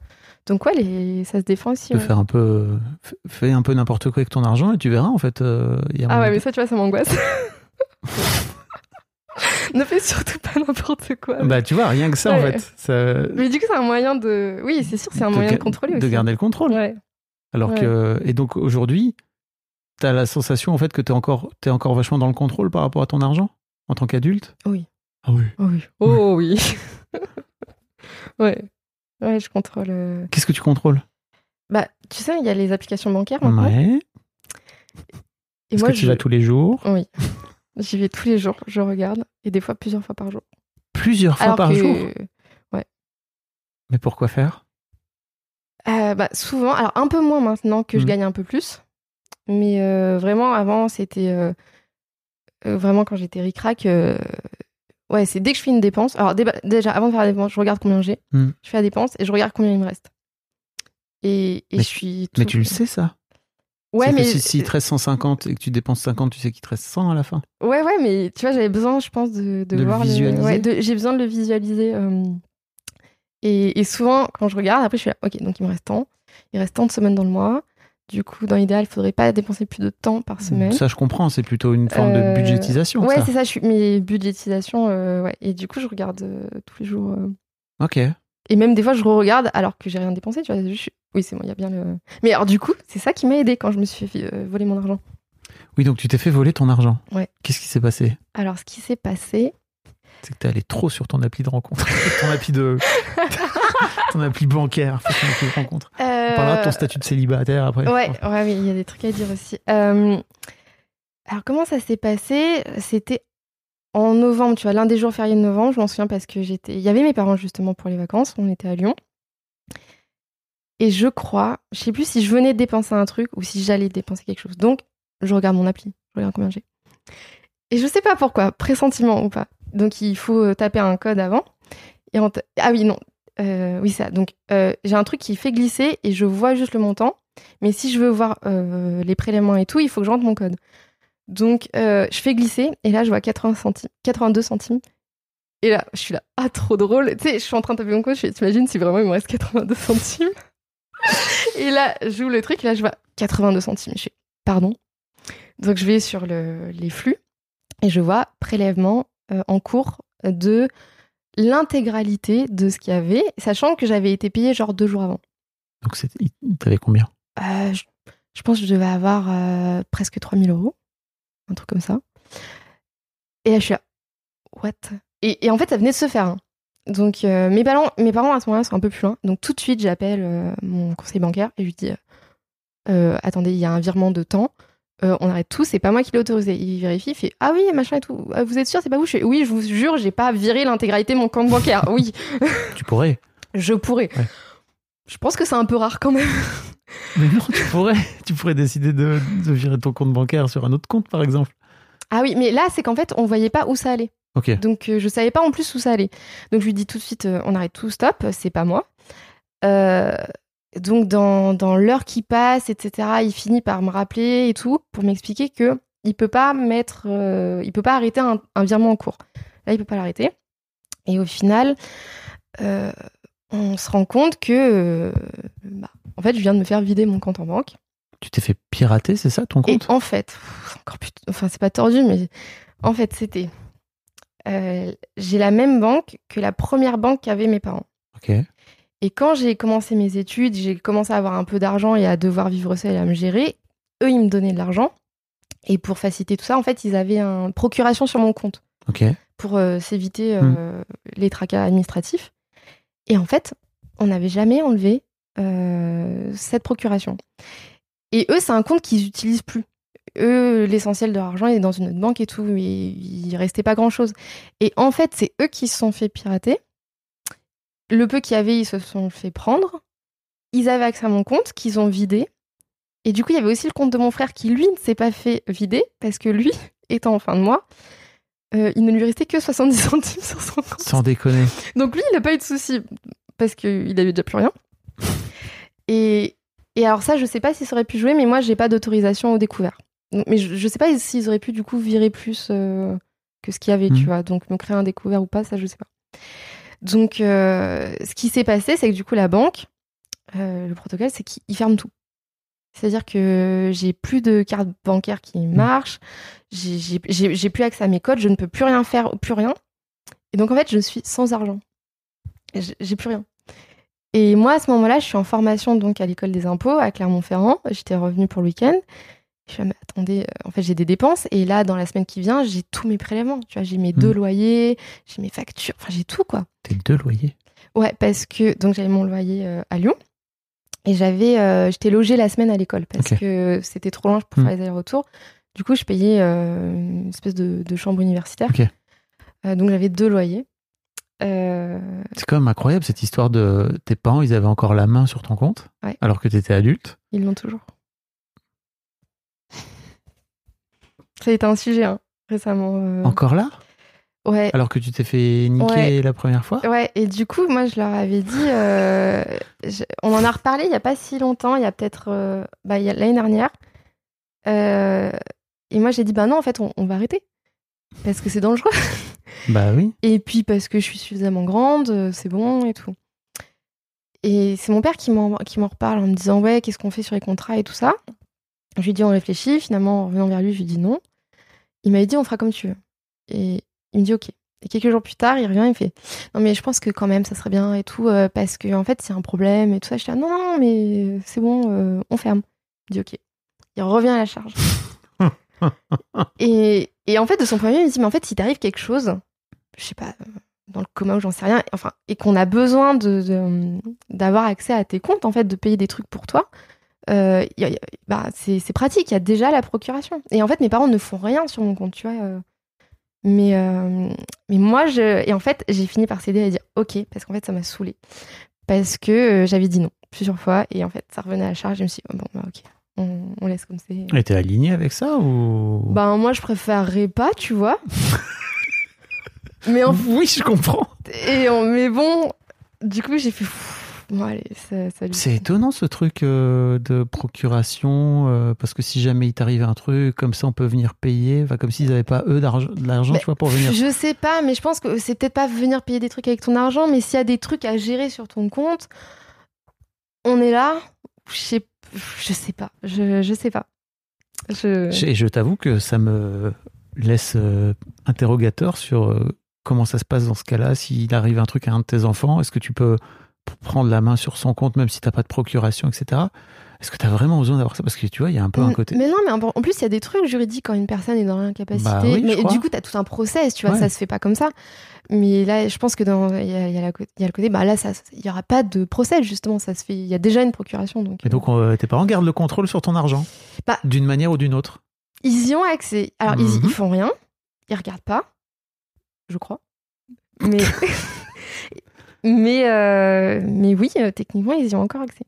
Donc ouais les ça se défend aussi. Tu peux ouais. faire un peu, fais un peu n'importe quoi avec ton argent et tu verras en fait. euh, il y a Ah ouais, mais de- ça, tu vois, ça m'angoisse. ne fais surtout pas n'importe quoi. Bah tu vois, rien que ça en fait. Ça- Mais du coup, c'est un moyen de. Oui, c'est sûr, c'est un moyen de contrôler aussi. de garder le contrôle. Ouais. Alors Ouais. que et donc aujourd'hui, t'as la sensation en fait que t'es encore t'es encore vachement dans le contrôle par rapport à ton argent en tant qu'adulte? Oui. Ah oui. Oh oui. Oh oui. ouais. Ouais, je contrôle. euh. Qu'est-ce que tu contrôles? Bah, tu sais, il y a les applications bancaires maintenant. Ouais. Et Est-ce moi, que tu je... vas tous les jours? Oui. J'y vais tous les jours, je regarde, et des fois plusieurs fois par jour. Plusieurs fois Alors par que, jour? Mais pourquoi faire? Euh, bah, souvent, alors un peu moins maintenant que je Mhm. gagne un peu plus, mais euh, vraiment avant, c'était euh, vraiment quand j'étais ric-rac. ouais, c'est dès que je fais une dépense. Alors déjà, avant de faire la dépense, je regarde combien j'ai, Mhm. je fais la dépense et je regarde combien il me reste. Et, et Mais- je suis. Mais tu le sais ça? Ouais, C'est que mais si, si te reste 150 et que tu dépenses 50, tu sais qu'il te reste 100 à la fin. Ouais, ouais, mais tu vois, j'avais besoin, je pense, de, de, De le voir visualiser ouais, de- J'ai besoin de le visualiser. euh, et, et souvent, quand je regarde, après, je suis là, ok, donc il me reste tant. Il reste tant de semaines dans le mois. Du coup, dans l'idéal, il faudrait pas dépenser plus de temps par semaine. Ça, je comprends. C'est plutôt une forme Euh, de budgétisation. Ouais, c'est ça, je suis. Mais budgétisation, euh, ouais. Et du coup, je regarde euh, tous les jours. euh. Ok. Et même des fois, je re-regarde alors que j'ai rien dépensé. Tu vois, je suis- Oui, c'est bon, il y a bien le. Mais alors, du coup, c'est ça qui m'a aidé quand je me suis fait euh, voler mon argent. Oui, donc tu t'es fait voler ton argent. Ouais. Qu'est-ce qui s'est passé? Alors, ce qui s'est passé. C'est que t'es allé trop sur ton appli de rencontre. ton appli de. ton appli bancaire. ton appli de rencontre. On parlera de ton euh, statut de célibataire après. Ouais, ouais, mais il y a des trucs à dire aussi. Euh, alors, comment ça s'est passé? C'était en novembre, tu vois, l'un des jours fériés de novembre, je m'en souviens parce que j'étais. Il y avait mes parents justement pour les vacances, on était à Lyon. Et je crois, je sais plus si je venais dépenser un truc ou si j'allais dépenser quelque chose. Donc, je regarde mon appli, je regarde combien j'ai. Et je sais pas pourquoi, pressentiment ou pas. Donc, il faut euh, taper un code avant. Ah oui, non. euh, oui, ça. Donc, euh, j'ai un truc qui fait glisser et je vois juste le montant. Mais si je veux voir euh, les prélèvements et tout, il faut que je rentre mon code. Donc, je fais glisser et là, je vois 80 centimes, 82 centimes. Et là, je suis là, ah, trop drôle. Tu sais, je suis en train de taper mon code, je fais, t'imagines si vraiment il me reste 82 centimes? Et là, j'ouvre le truc, et là, je vois 82 centimes. Je fais, pardon. Donc, je vais sur le- les flux et je vois prélèvement euh, en cours de l'intégralité de ce qu'il y avait, sachant que j'avais été payée genre deux jours avant. Donc, t'avais combien? Euh, je, je pense que je devais avoir euh, presque 3000 euros, un truc comme ça. Et là, je suis là, what? Et, et en fait, ça venait de se faire. hein. Donc, euh, mes, parents, mes parents, à ce moment-là, sont un peu plus loin. Donc, tout de suite, j'appelle euh, mon conseiller bancaire et je lui dis euh, Attendez, il y a un virement de temps. On arrête tout, c'est pas moi qui l'ai autorisé. Il vérifie, il fait Ah oui, machin et tout. Ah, Vous êtes sûr, c'est pas vous? Je fais, Oui, je vous jure, j'ai pas viré l'intégralité de mon compte bancaire. Oui, Tu pourrais. je pourrais. Ouais. Je pense que c'est un peu rare quand même. Mais non, tu pourrais. Tu pourrais décider de, de virer ton compte bancaire sur un autre compte, par exemple. Ah oui, mais là, c'est qu'en fait, on voyait pas où ça allait. Donc, euh, je savais pas en plus où ça allait. Donc, je lui dis tout de suite, euh, on arrête tout, stop, c'est pas moi. Euh, donc, dans, dans l'heure qui passe, etc., il finit par me rappeler et tout, pour m'expliquer que il peut pas mettre, il peut pas arrêter un, un virement en cours. Là, il peut pas l'arrêter. Et au final, euh, on se rend compte que, euh, bah, en fait, je viens de me faire vider mon compte en banque. Tu t'es fait pirater, c'est ça, ton Et compte? en fait, pff, encore plus, enfin c'est pas tordu, mais en fait c'était, euh, j'ai la même banque que la première banque qu'avaient mes parents. Ok. Et quand j'ai commencé mes études, j'ai commencé à avoir un peu d'argent et à devoir vivre seul et à me gérer. Eux, ils me donnaient de l'argent. Et pour faciliter tout ça, en fait, ils avaient une procuration sur mon compte Ok. pour euh, s'éviter euh, les tracas administratifs. Et en fait, on n'avait jamais enlevé euh, cette procuration. Et eux, c'est un compte qu'ils utilisent plus. Eux, l'essentiel de leur argent est dans une autre banque et tout, mais il restait pas grand-chose. Et en fait, c'est eux qui se sont fait pirater. Le peu qu'il y avait, ils se sont fait prendre. Ils avaient accès à mon compte, qu'ils ont vidé. Et du coup, il y avait aussi le compte de mon frère qui, lui, ne s'est pas fait vider, parce que lui, étant en fin de mois, euh, il ne lui restait que 70 centimes sur son compte. Sans déconner. Donc lui, il n'a pas eu de souci parce qu'il avait déjà plus rien. Et, et alors ça, je sais pas s'ils auraient pu jouer, mais moi, j'ai pas d'autorisation au découvert. Mais je, je sais pas s'ils auraient pu du coup virer plus euh, que ce qu'il y avait, tu Mhm. vois. Donc me créer un découvert ou pas, ça, je sais pas. Donc euh, ce qui s'est passé, c'est que du coup, la banque, euh, le protocole, c'est qu'ils ferment tout. C'est-à-dire que j'ai plus de carte bancaire qui marche, j'ai- plus accès à mes codes, je ne peux plus rien faire, plus rien. Et donc en fait, je suis sans argent. J'ai j'ai plus rien. Et moi, à ce moment-là, je suis en formation donc à l'école des impôts à Clermont-Ferrand. J'étais revenue pour le week-end. Je suis là, mais attendez, euh, en fait, j'ai des dépenses. Et là, dans la semaine qui vient, j'ai tous mes prélèvements. Tu vois, j'ai mes deux Mm. loyers, j'ai mes factures, enfin, j'ai tout, quoi. Tes deux loyers? Ouais, parce que donc j'avais mon loyer euh, à Lyon. Et j'avais, euh, j'étais logée la semaine à l'école parce que c'était trop loin pour Mm. faire les allers-retours. Du coup, je payais euh, une espèce de, de chambre universitaire. Donc j'avais deux loyers. C'est quand même incroyable cette histoire de tes parents, ils avaient encore la main sur ton compte Ouais. alors que tu étais adulte. Ils l'ont toujours. Ça a été un sujet hein, récemment. euh. Encore là? Ouais. Alors que tu t'es fait niquer Ouais. la première fois? Ouais, et du coup, moi, je leur avais dit. euh, je- on en a reparlé il n'y a pas si longtemps, il y a peut-être. euh, bah, il y a- l'année dernière. Euh, et moi, j'ai dit, bah non, en fait, on, on va arrêter. Parce que c'est dangereux. Bah oui. Et puis parce que je suis suffisamment grande, c'est bon et tout. Et c'est mon père qui m'en qui m'en reparle en me disant ouais qu'est-ce qu'on fait sur les contrats et tout ça. Je lui dis on réfléchit. Finalement en revenant vers lui je lui dis non. Il m'a dit on fera comme tu veux. Et il me dit ok. Et quelques jours plus tard il revient il me fait non mais je pense que quand même ça serait bien et tout euh, parce que en fait c'est un problème et tout ça. Je dis ah, non non mais c'est bon euh, on ferme. Il me dit ok. Il revient à la charge. et, et en fait de son point de vue il me dit mais en fait si t'arrive quelque chose je sais pas, euh, dans le coma ou j'en sais rien, enfin, et qu'on a besoin de, de- d'avoir accès à tes comptes, en fait, de payer des trucs pour toi, euh, bah, c'est, pratique, il y a déjà la procuration. Et en fait, mes parents ne font rien sur mon compte, tu vois. euh. mais, euh, mais moi, je, et en fait, j'ai fini par céder et dire ok, parce qu'en fait, ça m'a saoulée. Parce que j'avais dit non plusieurs fois, et en fait, ça revenait à la charge, et je me suis dit, oh, bon, bah, ok, on, on laisse comme c'est. Et t'es aligné avec ça ou? Ben, moi, je préférerais pas, tu vois. mais en Oui, je comprends. Et on- mais bon, du coup, j'ai fait. Bon. C'est étonnant ce truc euh, de procuration, euh, parce que si jamais il t'arrive un truc, comme ça on peut venir payer, enfin, comme s'ils n'avaient pas eux de l'argent, Mais tu vois, pour venir. Je sais pas, mais je pense que c'est peut-être pas venir payer des trucs avec ton argent, mais s'il y a des trucs à gérer sur ton compte, on est là. Je sais, je sais pas. Je, je sais pas. Je... Et je t'avoue que ça me laisse euh, interrogateur sur comment ça se passe dans ce cas-là. S'il arrive un truc à un de tes enfants, est-ce que tu peux prendre la main sur son compte, même si t'as pas de procuration, etc. Est-ce que tu as vraiment besoin d'avoir ça? Parce que tu vois, il y a un peu un côté. Mais non, mais en plus, il y a des trucs juridiques quand une personne est dans l'incapacité. Bah oui, mais du coup, tu as tout un process, tu vois, Ouais. ça se fait pas comme ça. Mais là, je pense que dans il y a, y y le côté, bah là, il y aura pas de procès, justement, ça se fait. Il y a déjà une procuration. Donc, Et donc, euh, tes parents gardent le contrôle sur ton argent Bah- D'une manière ou d'une autre? Ils y ont accès. Alors, ils, Mhm. ils font rien. Ils regardent pas. Je crois. Mais. mais, euh, mais oui, euh, techniquement, ils y ont encore accès.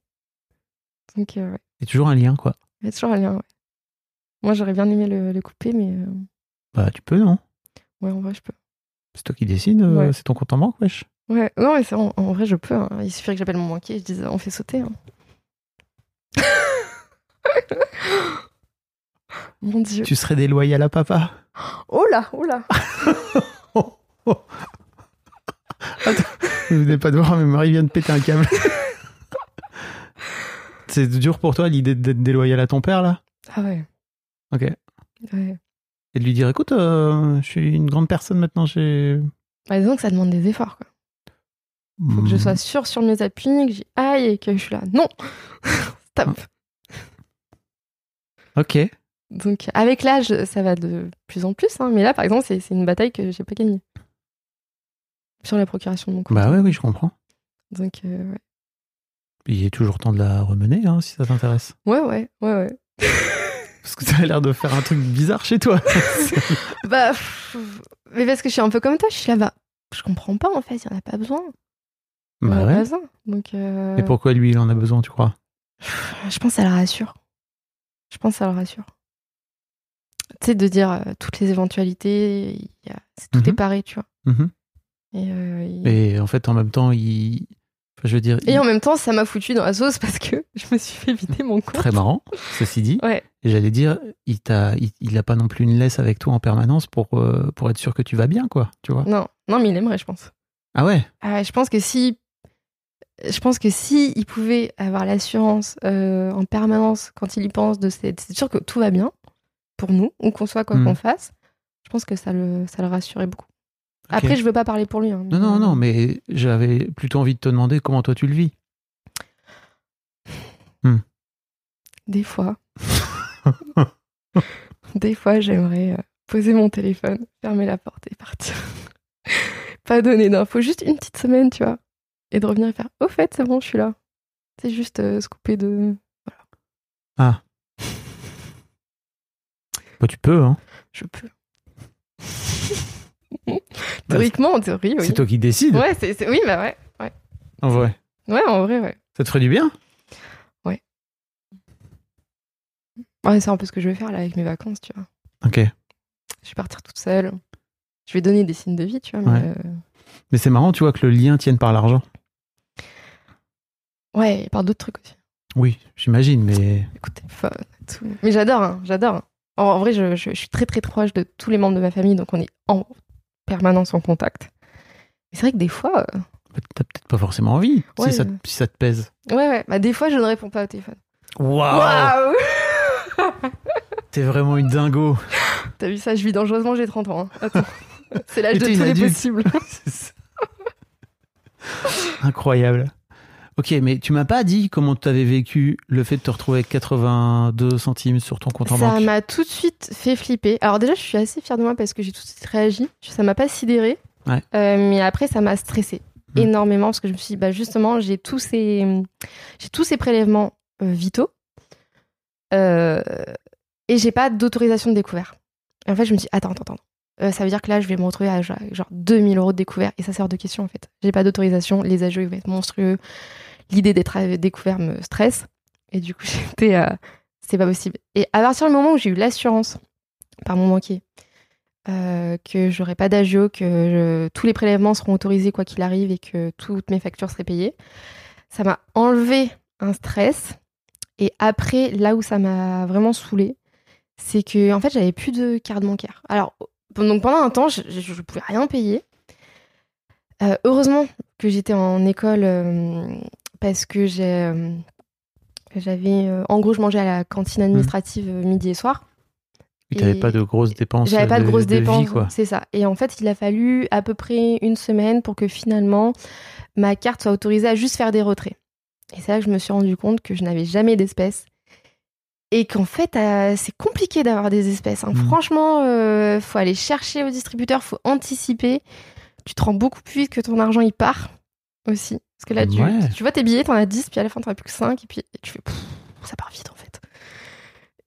Donc, euh, ouais. Il y a toujours un lien, quoi. il y a toujours un lien, ouais. Moi, j'aurais bien aimé le, le couper, mais. Bah, tu peux, non? Ouais, en vrai, je peux. C'est toi qui décides, Ouais. c'est ton compte en banque, wesh. Ouais, non, mais c'est en, en vrai, je peux. hein. Il suffirait que j'appelle mon banquier et je dise, on fait sauter. hein. mon Dieu. Tu serais déloyal à papa Oh là, oh là. Vous venez pas de voir, mais Marie vient de péter un câble. c'est dur pour toi l'idée d'être déloyal à ton père, là? Ah ouais. Ok. ouais. Et de lui dire, écoute, euh, je suis une grande personne maintenant, j'ai... Bah, disons que ça demande des efforts. Quoi. Faut que je Hmm. sois sûre sur mes appuis, que j'y aille et que je suis là. Non Stop Ok. Donc, avec l'âge, ça va de plus en plus. hein. Mais là, par exemple, c'est c'est une bataille que j'ai pas gagnée. Sur la procuration de mon compte. Bah ouais, oui, je comprends. Donc, euh, ouais. Il est toujours temps de la remener, hein, si ça t'intéresse. Ouais, ouais, ouais, ouais. Parce que ça a l'air de faire un truc bizarre chez toi. Bah, pff, mais parce que je suis un peu comme toi, je suis là, bah, je comprends pas en fait, il en a pas besoin. Il en bah a ouais. besoin. Donc, euh, Et pourquoi lui, il en a besoin, tu crois? Je pense que ça le rassure. Je pense que ça le rassure. Tu sais, de dire euh, toutes les éventualités, y a- tout Mhm. est pareil, tu vois. Mhm. Et, euh, il- Et en fait, en même temps, il... Enfin, je veux dire, Et il- en même temps, ça m'a foutu dans la sauce parce que je me suis fait vider mon compte. très marrant, ceci dit. Ouais. Et j'allais dire, il t'a, il, il a pas non plus une laisse avec toi en permanence pour, euh, pour être sûr que tu vas bien, quoi, tu vois. Non, non, mais il aimerait, je pense. Ah ouais? Ouais, je pense que si, je pense que si il pouvait avoir l'assurance euh, en permanence quand il y pense de c'est sûr que tout va bien pour nous, où qu'on soit, quoi Mm. qu'on fasse. Je pense que ça le, ça le rassurait beaucoup. Après, je veux pas parler pour lui. hein, Non, non, non, mais j'avais plutôt envie de te demander comment toi tu le vis. Des fois, des fois, j'aimerais euh, poser mon téléphone, fermer la porte et partir. pas donner d'infos, juste une petite semaine, tu vois, et de revenir et faire. Au fait, c'est bon, je suis là. C'est juste euh, se couper de. Ah. Bah, tu peux, hein. Je peux. Théoriquement, en théorie, oui. C'est toi qui décides. Ouais, c'est, c'est- oui, bah ouais. Ouais, En vrai. ouais en vrai, ouais. Ça te ferait du bien? Ouais, c'est un peu ce que je vais faire là avec mes vacances, tu vois. Ok. Je vais partir toute seule. Je vais donner des signes de vie, tu vois. Mais euh, Mais c'est marrant, tu vois, que le lien tienne par l'argent. ouais, et par d'autres trucs aussi. Oui, j'imagine, mais. Écoute, téléphone et tout. Mais j'adore, hein, j'adore. En, en vrai, je, je- je suis très très proche de tous les membres de ma famille, donc on est en permanence en contact. Mais c'est vrai que des fois, euh, T'as peut-être pas forcément envie, Ouais. si, ça, te- si ça te pèse. ouais, ouais, bah des fois je ne réponds pas au téléphone. Waouh Waouh T'es vraiment une dingo. T'as vu ça Je vis dangereusement, j'ai 30 ans. hein. Attends. C'est l'âge de tous les possibles. C'est ça. Incroyable. Ok, mais tu m'as pas dit comment tu avais vécu le fait de te retrouver avec 82 centimes sur ton compte en Ça banque. m'a tout de suite fait flipper. Alors déjà, je suis assez fière de moi parce que j'ai tout de suite réagi. Ça m'a pas sidéré. Ouais. mais après, ça m'a stressé Hmm. énormément parce que je me suis dit, bah justement, j'ai tous ces, j'ai tous ces prélèvements euh, vitaux euh, et j'ai pas d'autorisation de découvert. Et en fait, je me dis, attends, attends, attends. Euh, ça veut dire que là, je vais me retrouver à genre, genre 2000 euros de découvert et ça sert de question en fait. J'ai pas d'autorisation, les ajouts ils vont être monstrueux. L'idée d'être découvert me stresse et du coup, j'étais, euh, c'est pas possible. Et à partir du moment où j'ai eu l'assurance par mon banquier euh, que j'aurais pas d'agio, que tous les prélèvements seront autorisés quoi qu'il arrive et que toutes mes factures seraient payées. Ça m'a enlevé un stress. Et après, là où ça m'a vraiment saoulée, c'est que en fait, j'avais plus de carte bancaire. Alors, donc pendant un temps, je, je pouvais rien payer. Euh, heureusement que j'étais en école parce que euh, j'avais, euh, en gros, je mangeais à la cantine administrative euh, midi et soir. Et t'avais Et- pas de grosses dépenses. J'avais pas de, grosses vie, dépenses, quoi. c'est ça. Et en fait, il a fallu à peu près une semaine pour que finalement ma carte soit autorisée à juste faire des retraits. Et c'est là que je me suis rendu compte que je n'avais jamais d'espèces. Et qu'en fait, euh, c'est compliqué d'avoir des espèces. hein. Mhm. Franchement, euh, faut aller chercher au distributeur, faut anticiper. Tu te rends beaucoup plus vite que ton argent il part aussi. Parce que là, tu, Ouais. tu vois tes billets, t'en as 10, puis à la fin, t'en as plus que 5, et puis tu fais, pff, ça part vite en fait.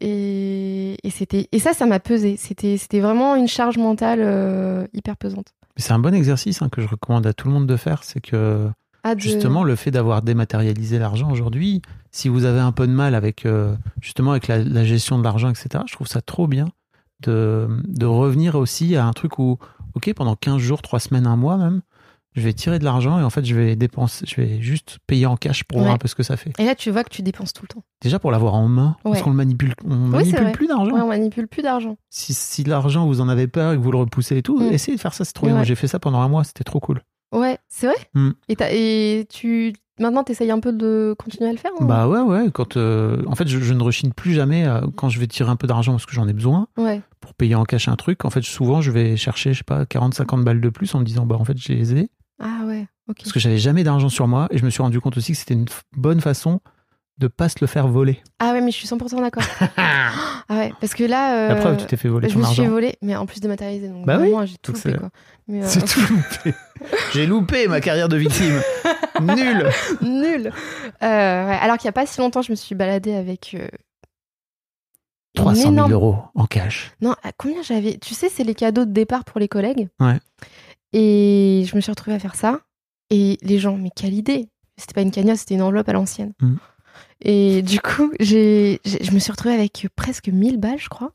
Et, et c'était et ça, ça m'a pesé. C'était c'était vraiment une charge mentale euh, hyper pesante. C'est un bon exercice hein, que je recommande à tout le monde de faire. C'est que Ah, de- justement le fait d'avoir dématérialisé l'argent aujourd'hui, si vous avez un peu de mal avec euh, justement avec la, la gestion de l'argent, etc., je trouve ça trop bien de, de revenir aussi à un truc où, ok, pendant 15 jours, 3 semaines, un mois même, je vais tirer de l'argent et en fait je vais dépenser, je vais juste payer en cash pour voir un peu ce que ça fait. Et là, tu vois que tu dépenses tout le temps. Déjà pour l'avoir en main, parce qu'on le manipule, on manipule plus d'argent. Ouais, on manipule plus d'argent. Si, si l'argent vous en avez peur et que vous le repoussez et tout, Mm. essayez de faire ça, c'est trop bien. J'ai fait ça pendant un mois, c'était trop cool. Ouais, c'est vrai. Hmm. Et, et tu maintenant, t'essayes un peu de continuer à le faire. hein Bah ouais, ouais. Quand, euh, en fait, je, je ne rechigne plus jamais euh, quand je vais tirer un peu d'argent parce que j'en ai besoin ouais. pour payer en cash un truc. En fait, souvent, je vais chercher, je sais pas, 40-50 balles de plus en me disant, bah en fait, je les ai. Ah ouais. Ok. Parce que j'avais jamais d'argent sur moi et je me suis rendu compte aussi que c'était une bonne façon de pas se le faire voler. Ah ouais, mais je suis 100% d'accord. ah ouais, parce que là, La euh, preuve, tu t'es fait voler je ton me suis argent. volé, mais en plus dématérialisé. Donc Bah oui. j'ai tout quoi. Mais, euh, C'est tout loupé. J'ai loupé ma carrière de victime. Nul. Nul. Euh, ouais, alors qu'il n'y a pas si longtemps, je me suis baladée avec. euh, une 300 000 énorme- euros en cash. Non, à combien j'avais Tu sais, c'est les cadeaux de départ pour les collègues? Ouais. Et je me suis retrouvée à faire ça. Et les gens, mais quelle idée C'était pas une cagnotte, c'était une enveloppe à l'ancienne. Mhm. Et du coup, j'ai, je me suis retrouvée avec presque 1000 balles, je crois.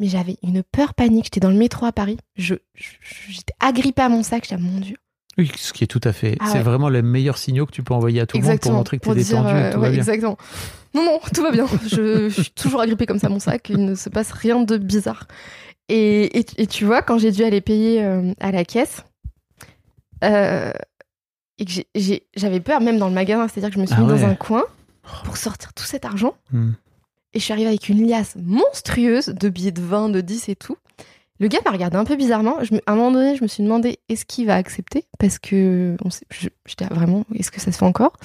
Mais j'avais une peur panique. J'étais dans le métro à Paris. Je, j'étais agrippée à mon sac. J'étais, mon Dieu. Oui, ce qui est tout à fait. Ah c'est ouais. vraiment le meilleur signaux que tu peux envoyer à tout le monde pour montrer que tu es détendu euh, tout ouais, va bien. Exactement. Non, non, tout va bien. Je, je suis toujours agrippée comme ça à mon sac. Il ne se passe rien de bizarre. Et, et, et tu vois, quand j'ai dû aller payer euh, à la caisse, euh, et que j'avais peur, même dans le magasin, c'est-à-dire que je me suis Ah mis ouais. dans un coin pour sortir tout cet argent. Hmm. Et je suis arrivée avec une liasse monstrueuse de billets de 20, de 10 et tout. Le gars m'a regardé un peu bizarrement. Je à un moment donné, je me suis demandé est-ce qu'il va accepter? Parce que on sait- je- j'étais vraiment, est-ce que ça se fait encore?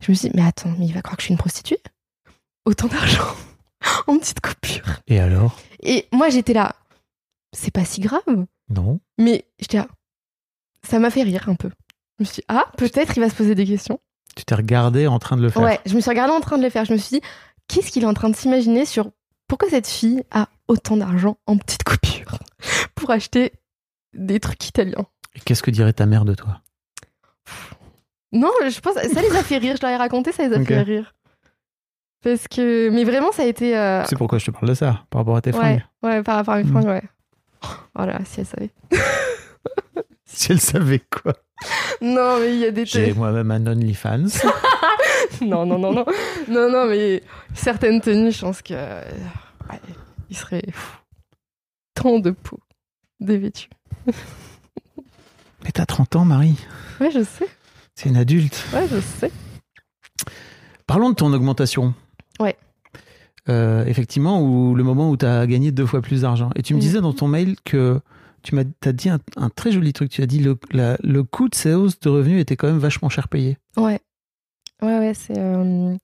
Je me suis dit mais attends, mais il va croire que je suis une prostituée? Autant d'argent en petite coupure. Et alors? Et moi j'étais là, c'est pas si grave. Non. Mais j'étais là, ça m'a fait rire un peu. Je me suis dit ah peut-être il va se poser des questions. Tu t'es regardé en train de le faire. Ouais, je me suis regardée en train de le faire. Je me suis dit, qu'est-ce qu'il est en train de s'imaginer sur pourquoi cette fille a autant d'argent en petites coupures pour acheter des trucs italiens? Et Qu'est-ce que dirait ta mère de toi? Non, je pense ça les a fait rire. Je leur ai raconté, ça les a fait rire. Parce que, mais vraiment, ça a été. euh, C'est pourquoi je te parle de ça, par rapport à tes ouais, fringues. ouais, par rapport à mes fringues, ouais. Oh là, si elle savait. Si elle savait quoi. Non, mais il y a des. J'ai moi-même un OnlyFans. Non, non, non, non. Non, non, mais certaines tenues, je pense que. ouais, il serait. Tant de peau dévêtue. Mais t'as 30 ans, Marie. Ouais, je sais. C'est une adulte. Ouais, je sais. Parlons de ton augmentation. Ouais. Euh, effectivement, où, le moment où tu as gagné deux fois plus d'argent. Et tu me disais dans ton mail que tu m'as as dit un, un très joli truc. Tu as dit le, la- le coût de ces hausses de revenus était quand même vachement cher payé. Ouais. Ouais, ouais, c'est. euh,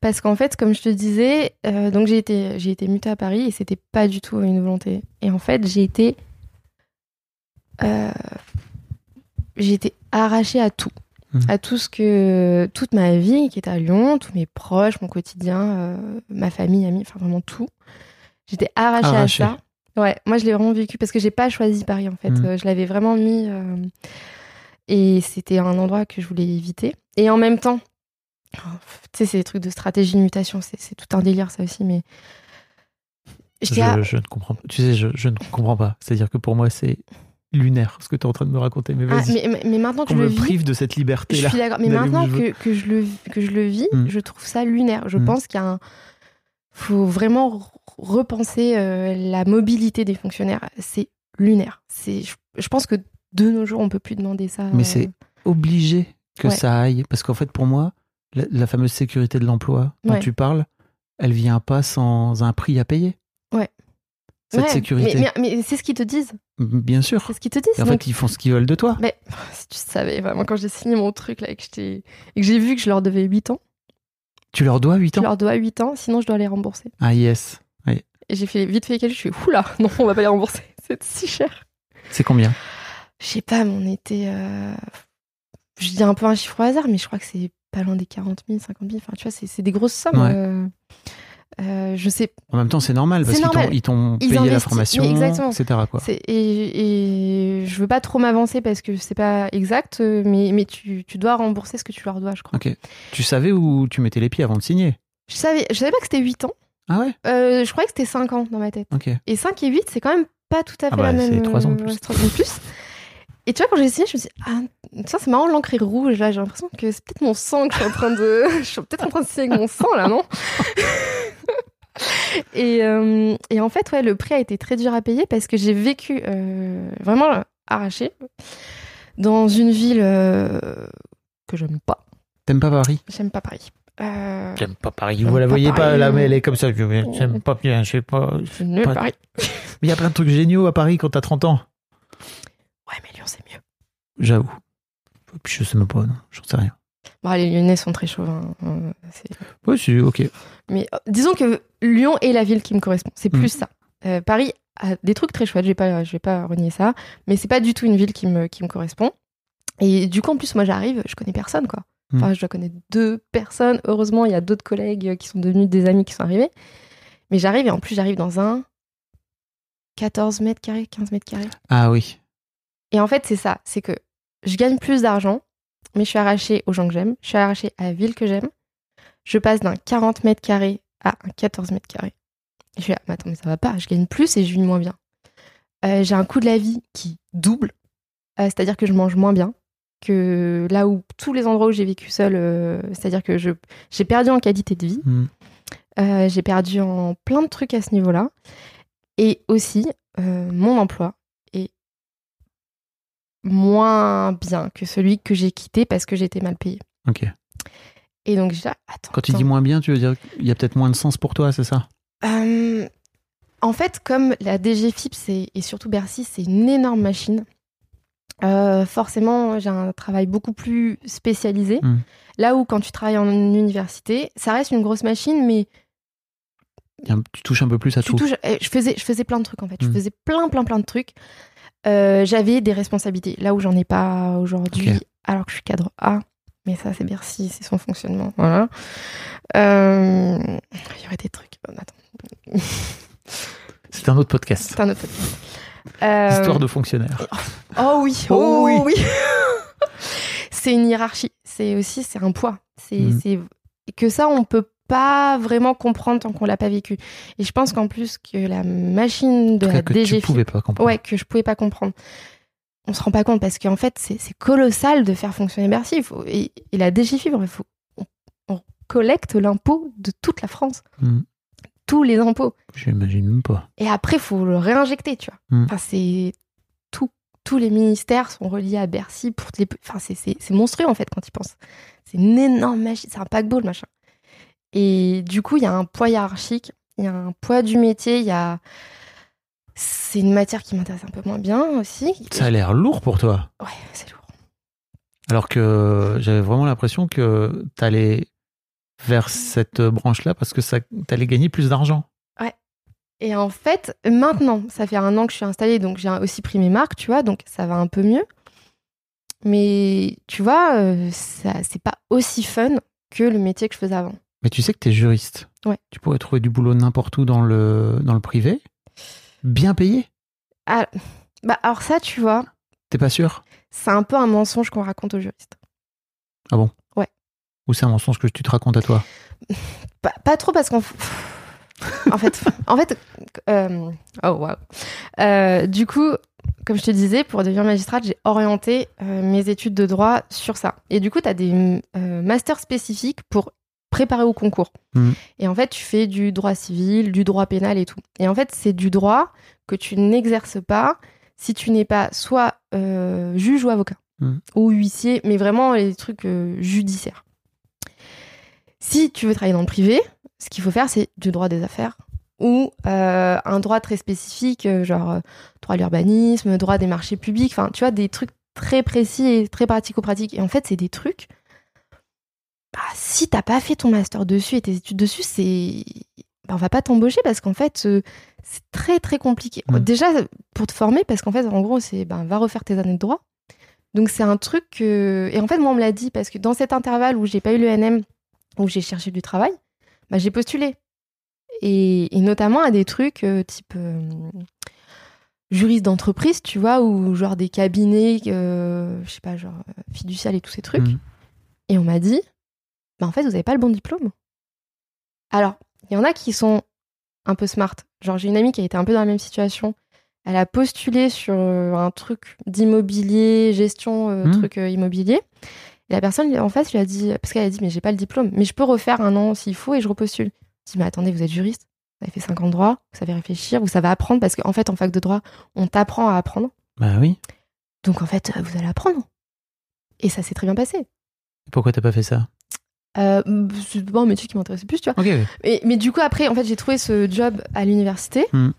Parce qu'en fait, comme je te disais, euh, donc j'ai été, j'ai été mutée à Paris et c'était pas du tout une volonté. Et en fait, j'ai été. J'ai été arrachée à tout. Mhm. À tout ce que. Toute ma vie qui était à Lyon, tous mes proches, mon quotidien, euh, ma famille, amis, enfin vraiment tout. J'étais arrachée, Arrachée. à ça. Ouais, moi je l'ai vraiment vécu parce que j'ai pas choisi Paris en fait. Mhm. Euh, Je l'avais vraiment mis. euh, Et c'était un endroit que je voulais éviter. Et en même temps, tu sais, c'est des trucs de stratégie de mutation, c'est tout un délire ça aussi, mais Je, je ne comprends pas. Tu sais, je, je ne comprends pas. C'est-à-dire que pour moi, c'est lunaire ce que tu es en train de me raconter. Mais Ah, mais, maintenant que Qu'on je le me vis, prive de cette je suis d'accord. Mais maintenant je que, que je le, que je le vis, Mm. je trouve ça lunaire. Je Mm. pense qu'il y a un. faut vraiment re- repenser euh, la mobilité des fonctionnaires. C'est lunaire. C'est, je, je pense que de nos jours, on peut plus demander ça. Mais euh, c'est obligé que Ouais. ça aille. Parce qu'en fait, pour moi, la, la fameuse sécurité de l'emploi dont Ouais. tu parles, elle vient pas sans un prix à payer. Cette ouais, sécurité. Mais, mais- mais c'est ce qu'ils te disent. Bien sûr. C'est ce qu'ils te disent. Et en donc- fait, ils font ce qu'ils veulent de toi. Mais si tu savais, vraiment, quand j'ai signé mon truc là, et que, j'étais- et que j'ai vu que je leur devais 8 ans, Tu leur dois 8 je ans leur dois 8 ans, sinon je dois les rembourser. Ah yes. Et j'ai fait vite fait les calculs, je suis oula, non, on va pas les rembourser, c'est si cher. C'est combien Je sais pas, mais on était. euh, Je dis un peu un chiffre au hasard, mais je crois que c'est pas loin des 40 000, 50 000. Enfin, tu vois, c'est c'est des grosses sommes. Ouais. euh, euh, je sais. En même temps, c'est normal parce qu'ils t'ont- payé la formation, exactement. etc. Quoi. Et, et je veux pas trop m'avancer parce que c'est pas exact, mais, mais tu, tu dois rembourser ce que tu leur dois, je crois. Ok. Tu savais où tu mettais les pieds avant de signer? Je savais, je savais pas que c'était 8 ans. Ah ouais? Euh, je croyais que c'était 5 ans dans ma tête. Ok. Et 5 et 8, c'est quand même pas tout à fait Ah bah, la même. c'est trois ans de plus. ouais, c'est trois ans de plus. Et tu vois, quand j'ai signé, je me suis dit, ah, ça c'est marrant, l'encre est rouge là, j'ai l'impression que c'est peut-être mon sang que je suis en train de. je suis peut-être en train de signer avec mon sang là, non? et, euh, et en fait, ouais, le prix a été très dur à payer parce que j'ai vécu euh, vraiment arraché dans une ville euh, que j'aime pas. T'aimes pas Paris? J'aime pas Paris. Euh, J'aime pas Paris. Vous la voyez pas Paris. là, mais elle est comme ça. J'aime pas bien. Je sais pas. pas- Paris. Mais il y a plein de trucs géniaux à Paris quand t'as 30 ans. Ouais, mais Lyon, c'est mieux. J'avoue. Puis je sais même pas, non. J'en sais rien. Bon, les Lyonnais sont très chauvins. c'est- Ouais, c'est ok. Mais euh, disons que Lyon est la ville qui me correspond. C'est Mm. plus ça. Euh, Paris a des trucs très chouettes, je vais pas, je vais pas renier ça, mais c'est pas du tout une ville qui me, qui me correspond. Et du coup, en plus, moi, j'arrive, je connais personne, quoi. Mm. Enfin, je dois connaître deux personnes. Heureusement, il y a d'autres collègues euh, qui sont devenus des amis qui sont arrivés. Mais j'arrive, et en plus, j'arrive dans un 14 mètres carrés, 15 mètres carrés. Ah oui. Et en fait, c'est ça. C'est que je gagne plus d'argent, mais je suis arrachée aux gens que j'aime. Je suis arrachée à la ville que j'aime. Je passe d'un 40 mètres carrés à un 14 mètres carrés. Et je suis là, mais attends, mais ça va pas. Je gagne plus et je vis moins bien. Euh, j'ai un coût de la vie qui double. Euh, c'est-à-dire que je mange moins bien que là où tous les endroits où j'ai vécu seule. euh, c'est-à-dire que je, j'ai perdu en qualité de vie. Hmm. J'ai perdu en plein de trucs à ce niveau-là. Et aussi, mon emploi moins bien que celui que j'ai quitté parce que j'étais mal payée. Ok. Et donc, j'ai dit, attends. Quand tu dis moins bien, tu veux dire qu'il y a peut-être moins de sens pour toi, c'est ça? Euh, en fait, comme la DGFIP et surtout Bercy, c'est une énorme machine, euh, forcément, j'ai un travail beaucoup plus spécialisé. Mm. Là où, quand tu travailles en université, ça reste une grosse machine, mais Tu touches un peu plus à tu tout. touches. Je faisais, je faisais plein de trucs en fait. Je Mm. faisais plein, plein, plein de trucs. Euh, J'avais des responsabilités. Là où j'en ai pas aujourd'hui, alors que je suis cadre A. Mais ça, c'est Bercy, c'est son fonctionnement. Voilà. Euh, Il y aurait des trucs. Bon, attends. C'est un autre podcast. C'est un autre podcast. Euh, Histoire de fonctionnaire. Oh oui, Oh oh, oui. oui. c'est une hiérarchie. C'est aussi, c'est un poids. C'est c'est- que ça, on peut pas vraiment comprendre tant qu'on l'a pas vécu. Et je pense qu'en plus que la machine de la que tu DGFIP, pouvais pas comprendre. ouais, que je pouvais pas comprendre. On se rend pas compte parce qu'en fait, c'est colossal de faire fonctionner Bercy. Il faut, et, et la DGFIP, il faut, on, on collecte l'impôt de toute la France. Hmm. Tous les impôts. J'imagine même pas. Et après, il faut le réinjecter, tu vois. Mm. Enfin, c'est tout. Tous les ministères sont reliés à Bercy pour les. Enfin, c'est- monstrueux en fait quand tu penses. C'est une énorme machine, c'est un paquebot le machin. Et du coup, il y a un poids hiérarchique, il y a un poids du métier, il y a. C'est une matière qui m'intéresse un peu moins bien aussi. Ça a l'air lourd pour toi. Ouais, c'est lourd. Alors que j'avais vraiment l'impression que t'allais vers cette branche-là parce que ça t'allais gagner plus d'argent. Et en fait, maintenant, ça fait un an que je suis installée, donc j'ai aussi pris mes marques, tu vois, donc ça va un peu mieux. Mais tu vois, euh, ça, c'est pas aussi fun que le métier que je faisais avant. Mais tu sais que t'es juriste. Ouais. Tu pourrais trouver du boulot n'importe où dans le, dans le privé. Bien payé. Ah, bah alors ça, tu vois, T'es pas sûr? C'est un peu un mensonge qu'on raconte aux juristes. Ou c'est un mensonge que tu te racontes à toi? Pas, pas trop parce qu'on... en fait, en fait, euh, oh waouh. Euh, du coup, comme je te disais, pour devenir magistrate, j'ai orienté euh, mes études de droit sur ça. Et du coup, tu as des euh, masters spécifiques pour préparer au concours. Mhm. Et en fait, tu fais du droit civil, du droit pénal et tout. Et en fait, c'est du droit que tu n'exerces pas si tu n'es pas soit euh, juge ou avocat Mhm. ou huissier, mais vraiment les trucs euh, judiciaires. Si tu veux travailler dans le privé, ce qu'il faut faire, c'est du droit des affaires ou euh, un droit très spécifique, genre droit à l'urbanisme, droit des marchés publics, enfin, tu vois, des trucs très précis et très pratico-pratiques. Et en fait, c'est des trucs. Bah, si t'as pas fait ton master dessus et tes études dessus, c'est. Bah, on va pas t'embaucher parce qu'en fait, euh, c'est très très compliqué. Mm. Déjà, pour te former, parce qu'en fait, en gros, c'est ben, va refaire tes années de droit. Donc, c'est un truc que. Et en fait, moi, on me l'a dit parce que dans cet intervalle où j'ai pas eu le NM, où j'ai cherché du travail, bah, j'ai postulé. Et, et notamment à des trucs euh, type euh, juriste d'entreprise, tu vois, ou genre des cabinets, je sais pas, genre fiducial et tous ces trucs. Mhm. Et on m'a dit, bah en fait, vous avez pas le bon diplôme. Alors, il y en a qui sont un peu smart. Genre, j'ai une amie qui a été un peu dans la même situation. Elle a postulé sur euh, un truc d'immobilier, gestion, euh, Mhm. truc euh, immobilier. Et la personne en face lui a dit, parce qu'elle a dit, mais j'ai pas le diplôme, mais je peux refaire un an s'il faut et je repostule. Je dis, mais attendez, vous êtes juriste, vous avez fait 5 ans de droit, vous savez réfléchir, vous savez apprendre, parce qu'en fait, en fac de droit, on t'apprend à apprendre. Bah oui. Donc en fait, vous allez apprendre. Et ça s'est très bien passé. Pourquoi t'as pas fait ça? Euh, c'est pas un métier qui m'intéressait plus, tu vois. Ok. ouais. Mais, mais du coup, après, en fait, j'ai trouvé ce job à l'université. Hmm.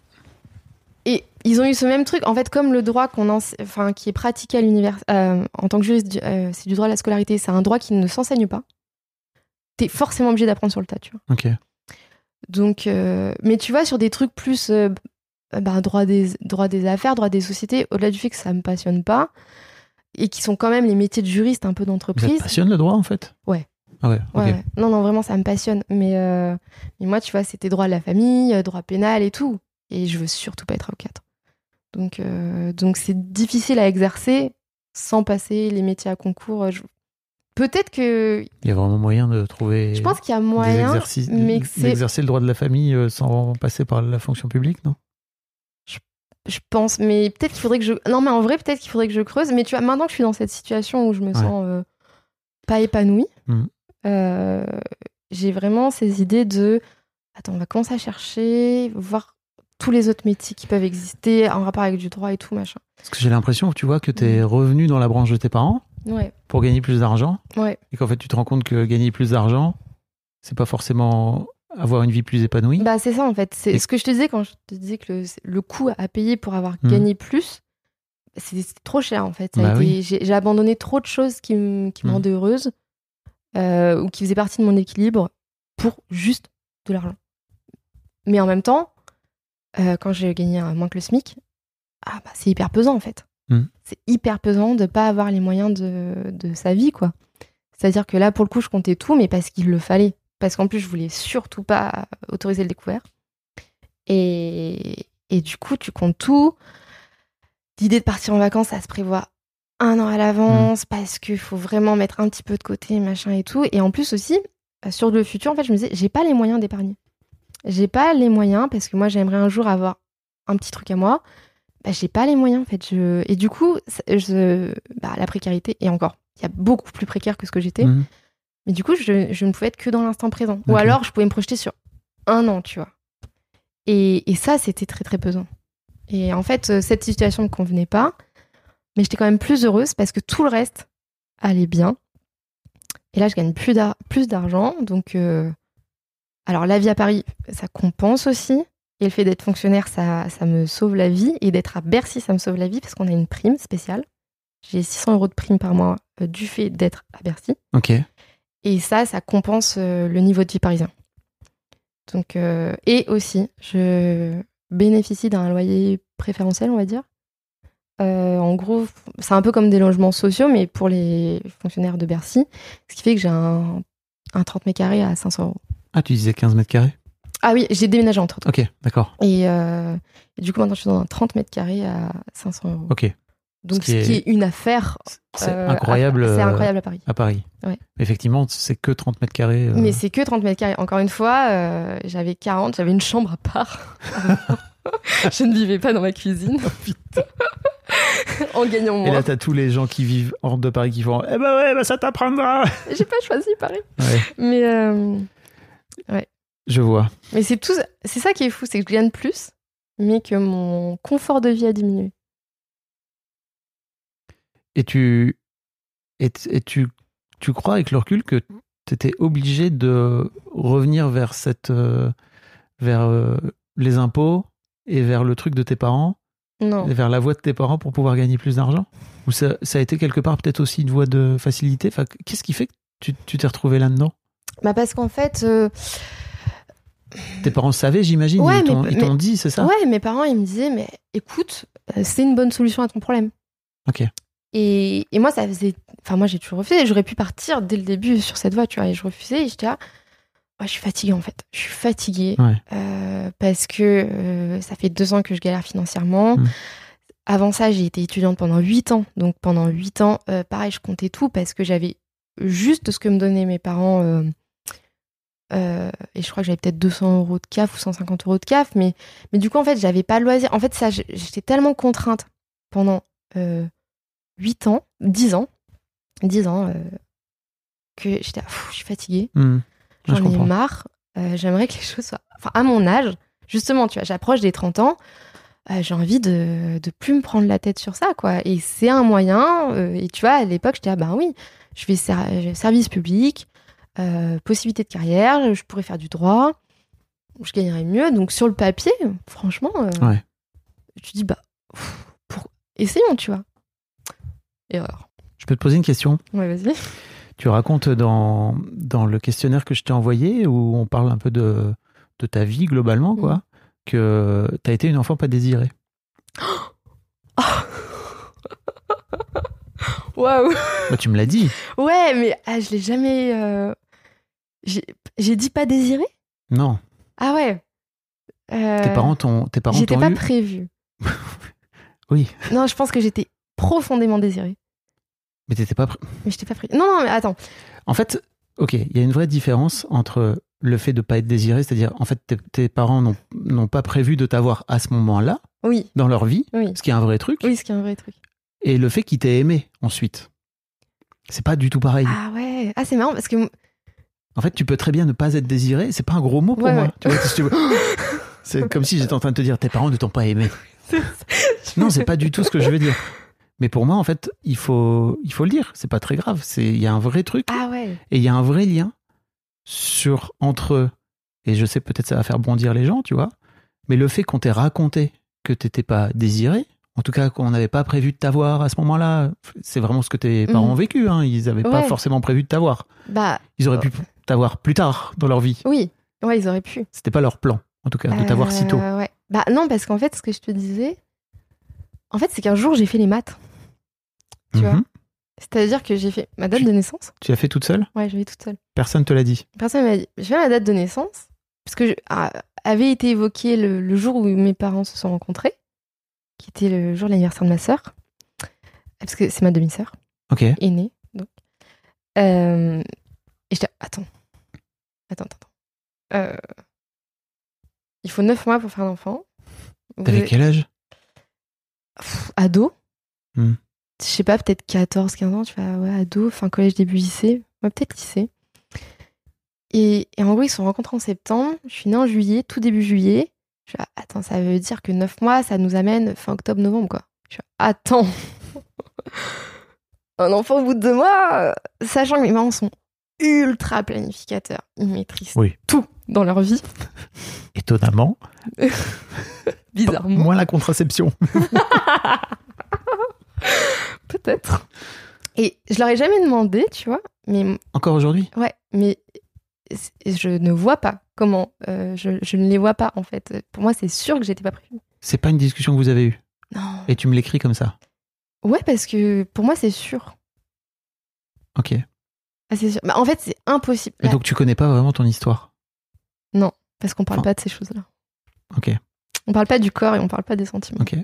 Et ils ont eu ce même truc. En fait, comme le droit qu'on ense- enfin, qui est pratiqué à l'université, en tant que juriste, euh, c'est du droit de la scolarité. C'est un droit qui ne s'enseigne pas. T'es forcément obligé d'apprendre sur le tas, tu vois. Ok. Donc, euh, mais tu vois, sur des trucs plus euh, bah, droit, des, droit des affaires, droit des sociétés, au-delà du fait que ça me passionne pas, et qui sont quand même les métiers de juriste un peu Ça d'entreprise. passionne le droit en fait? Ouais. Ah ouais, ok. Ouais, ouais. Non, non, vraiment, ça me passionne. Mais, euh, mais moi, tu vois, c'était droit de la famille, euh, droit pénal et tout. Et je veux surtout pas être avocate. Donc, euh, donc c'est difficile à exercer sans passer les métiers à concours. Je- Peut-être que. Il y a vraiment moyen de trouver Je pense qu'il y a moyen, exercices, mais d'exercer le droit de la famille sans passer par la fonction publique, non? Je pense, mais peut-être qu'il faudrait que je. Non, mais en vrai, peut-être qu'il faudrait que je creuse. Mais tu vois, maintenant que je suis dans cette situation où je me sens euh, pas épanouie, Mhm. Euh, j'ai vraiment ces idées de. Attends, on va commencer à chercher, voir tous les autres métiers qui peuvent exister en rapport avec du droit et tout, machin. Parce que j'ai l'impression, tu vois, que tu es Mm. revenu dans la branche de tes parents Ouais, pour gagner plus d'argent ouais. et qu'en fait tu te rends compte que gagner plus d'argent, c'est pas forcément avoir une vie plus épanouie. Bah, c'est ça en fait. C'est Et- ce que je te disais quand je te disais que le, le coût à payer pour avoir Mhm. gagné plus, c'est trop cher en fait. Bah oui. J'ai abandonné trop de choses qui, me- qui me rendaient heureuse euh, ou qui faisaient partie de mon équilibre pour juste de l'argent. Mais en même temps, euh, quand j'ai gagné moins que le SMIC, ah bah, c'est hyper pesant en fait. Mhm. C'est hyper pesant de pas avoir les moyens de, de sa vie quoi. C'est-à-dire que là, pour le coup, je comptais tout, mais parce qu'il le fallait. Parce qu'en plus, je voulais surtout pas autoriser le découvert. Et, et du coup, tu comptes tout. L'idée de partir en vacances, ça se prévoit un an à l'avance parce qu'il faut vraiment mettre un petit peu de côté, machin et tout. Et en plus aussi, euh, sur le futur, en fait, je me disais, j'ai pas les moyens d'épargner. J'ai pas les moyens parce que moi, j'aimerais un jour avoir un petit truc à moi. Bah, j'ai pas les moyens, en fait. Je... Et du coup, je... bah, la précarité, et encore, il y a beaucoup plus précaire que ce que j'étais. Mhm. Mais du coup, je, je ne pouvais être que dans l'instant présent. Ou alors, je pouvais me projeter sur un an, tu vois. Et, et ça, c'était très, très pesant. Et en fait, euh, cette situation ne me convenait pas. Mais j'étais quand même plus heureuse parce que tout le reste allait bien. Et là, je gagne plus d'ar- plus d'argent. Donc, euh, alors, la vie à Paris, ça compense aussi. Et le fait d'être fonctionnaire, ça, ça me sauve la vie. Et d'être à Bercy, ça me sauve la vie parce qu'on a une prime spéciale. J'ai 600 euros de prime par mois euh, du fait d'être à Bercy. Ok. Et ça, ça compense euh, le niveau de vie parisien. Donc, et aussi, je bénéficie d'un loyer préférentiel, on va dire. Euh, en gros, c'est un peu comme des logements sociaux, mais pour les fonctionnaires de Bercy. Ce qui fait que j'ai un, un 30 mètres carrés à 500 euros. Ah, tu disais 15 mètres carrés? Ah oui, j'ai déménagé entre temps. Ok, d'accord. Et, euh, et du coup, maintenant, je suis dans un 30 mètres carrés à 500 euros. Ok. Donc, Ce ce qui qui, est- une affaire. C'est euh, incroyable. à- C'est incroyable à Paris. À Paris. Ouais. Effectivement, c'est que 30 mètres carrés. Mais c'est que 30 mètres carrés. Encore une fois, j'avais 40, j'avais une chambre à part. je ne vivais pas dans ma cuisine. en gagnant Et là, moins. t'as tous les gens qui vivent hors de Paris qui font Eh ben ouais, bah ça t'apprendra. J'ai pas choisi Paris. Ouais, Mais, euh, je vois. mais c'est tout. C'est ça qui est fou, c'est que je gagne plus, mais que mon confort de vie a diminué. Et tu, et, tu, tu crois avec le recul que tu étais obligé de revenir vers cette, euh, vers euh, les impôts et vers le truc de tes parents, Non. vers la voie de tes parents pour pouvoir gagner plus d'argent Ou ça, ça a été quelque part peut-être aussi une voie de facilité enfin, Qu'est-ce qui fait que tu tu t'es retrouvé là-dedans Bah parce qu'en fait, euh, Tes parents savaient, j'imagine Ouais, Ils t'ont dit, c'est ça ouais, mes parents ils me disaient mais écoute, euh, c'est une bonne solution à ton problème. Ok. Et, et moi ça faisait, enfin moi j'ai toujours refusé. J'aurais pu partir dès le début sur cette voie, tu vois, et je refusais. Et j'étais là, Ouais, je suis fatiguée en fait. Je suis fatiguée Ouais. euh, parce que euh, ça fait deux ans que je galère financièrement. Mm. Avant ça, j'ai été étudiante pendant huit ans. Donc pendant huit ans, euh, pareil, je comptais tout parce que j'avais juste ce que me donnaient mes parents. et je crois que j'avais peut-être 200 euros de CAF ou 150 euros de CAF. Mais, mais du coup, en fait, j'avais pas le loisir. En fait, ça, j'étais tellement contrainte pendant 8 ans, 10 ans, 10 ans, que j'étais, ah, je suis fatiguée. Hmm. Je J'en ai marre. Euh, J'aimerais que les choses soient. Enfin, à mon âge, justement, tu vois, j'approche des 30 ans. euh, j'ai envie de, de plus me prendre la tête sur ça, quoi. Et c'est un moyen. euh, et tu vois, à l'époque, j'étais, ah ben oui, je vais ser- service public, possibilité de carrière, je pourrais faire du droit, je gagnerais mieux. Donc, sur le papier, franchement, Ouais. tu dis, bah, pff, pour... essayons, tu vois. Erreur. Je peux te poser une question? Ouais, vas-y. Tu racontes dans, dans le questionnaire que je t'ai envoyé, où on parle un peu de, de ta vie globalement, quoi, Mhm. que tu as été une enfant pas désirée. Waouh! Bah, tu me l'as dit. Ouais, mais ah, je l'ai jamais. euh, J'ai dit pas désiré Non. Ah ouais. Euh, Tes parents t'ont tes parents J'étais pas eu? prévue. Oui, Non, je pense que j'étais profondément désirée. Mais t'étais pas. pré- Mais j'étais pas prévue. Non, non, mais attends. En fait, ok, il y a une vraie différence entre le fait de pas être désiré, c'est-à-dire en fait tes, tes parents n'ont n'ont pas prévu de t'avoir à ce moment-là Oui, dans leur vie, oui. ce qui est un vrai truc, Oui, ce qui est un vrai truc. et le fait qu'ils t'aient aimé ensuite. C'est pas du tout pareil. Ah ouais. Ah, c'est marrant parce que. En fait, tu peux très bien ne pas être désiré. C'est pas un gros mot pour Ouais, moi. ouais. Tu vois, si tu veux. C'est comme si j'étais en train de te dire tes parents ne t'ont pas aimé. Non, c'est pas du tout ce que je veux dire. Mais pour moi, en fait, il faut, il faut le dire. C'est pas très grave. C'est, il y a un vrai truc Ah ouais. et il y a un vrai lien sur entre. Et je sais peut-être ça va faire bondir les gens, tu vois. Mais le fait qu'on t'ait raconté que t'étais pas désiré, en tout cas qu'on n'avait pas prévu de t'avoir à ce moment-là, c'est vraiment ce que tes parents Mhm. ont vécu. Hein. Ils n'avaient pas forcément prévu de t'avoir. Bah Ils auraient pu t'avoir plus tard dans leur vie. oui. Ouais, ils auraient pu. C'était pas leur plan, en tout cas, de t'avoir si tôt. Euh, ouais. Bah non, parce qu'en fait, ce que je te disais, en fait, c'est qu'un jour, j'ai fait les maths. Tu vois Mhm. C'est-à-dire que j'ai fait ma date Tu- de naissance. Tu l'as fait toute seule? Ouais, je l'ai toute seule. Personne te l'a dit? Personne m'a dit. J'ai fait ma date de naissance, parce que je- ah, avait été évoqué le, le jour où mes parents se sont rencontrés, qui était le jour de l'anniversaire de ma sœur, parce que c'est ma demi-sœur, Ok. aînée. Donc. Euh, et j'étais, attends, attends, attends. Euh, il faut neuf mois pour faire un enfant. T'avais avez- quel âge? Pff, ado. Hmm. Je sais pas, peut-être 14, 15 ans, tu vois, ouais, ado, fin collège, début lycée. Ouais, peut-être lycée. Et, et en gros, ils se sont rencontrés en septembre. Je suis née en juillet, tout début juillet. Je suis, ah, attends, ça veut dire que 9 mois, ça nous amène fin octobre, novembre, quoi. Je suis, attends. Un enfant au bout de deux mois, sachant que mes parents sont ultra planificateurs. Ils maîtrisent Oui. tout dans leur vie, Étonnamment. bizarrement. Moins la contraception. Peut-être. Et je leur ai jamais demandé, tu vois, mais Encore aujourd'hui? Ouais, mais je ne vois pas comment. euh, je, je ne les vois pas, en fait. Pour moi, c'est sûr que j'étais pas prévue. C'est pas une discussion que vous avez eue? Non. Et tu me l'écris comme ça? Ouais, parce que pour moi, c'est sûr. Ok. Ah, c'est sûr. Bah, en fait, c'est impossible. Mais Là, donc tu connais pas vraiment ton histoire? parce qu'on parle Enfin. pas de ces choses-là. Ok. On parle pas du corps et on parle pas des sentiments. Ok.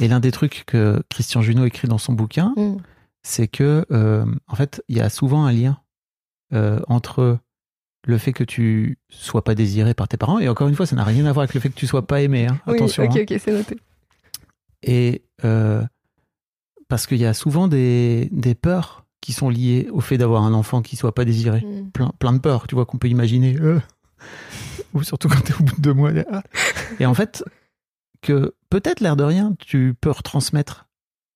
Et l'un des trucs que Christian Junot écrit dans son bouquin, Mm. c'est que, euh, en fait, il y a souvent un lien euh, entre le fait que tu sois pas désiré par tes parents, et encore une fois, ça n'a rien à voir avec le fait que tu sois pas aimé. hein. Attention. Ok, hein. ok, c'est noté. Et euh, parce qu'il y a souvent des, des peurs qui sont liées au fait d'avoir un enfant qui soit pas désiré. Mm. Plein, plein de peurs, tu vois, qu'on peut imaginer. Ou surtout quand tu es au bout de deux mois. Ah. Et en fait, que peut-être l'air de rien, tu peux retransmettre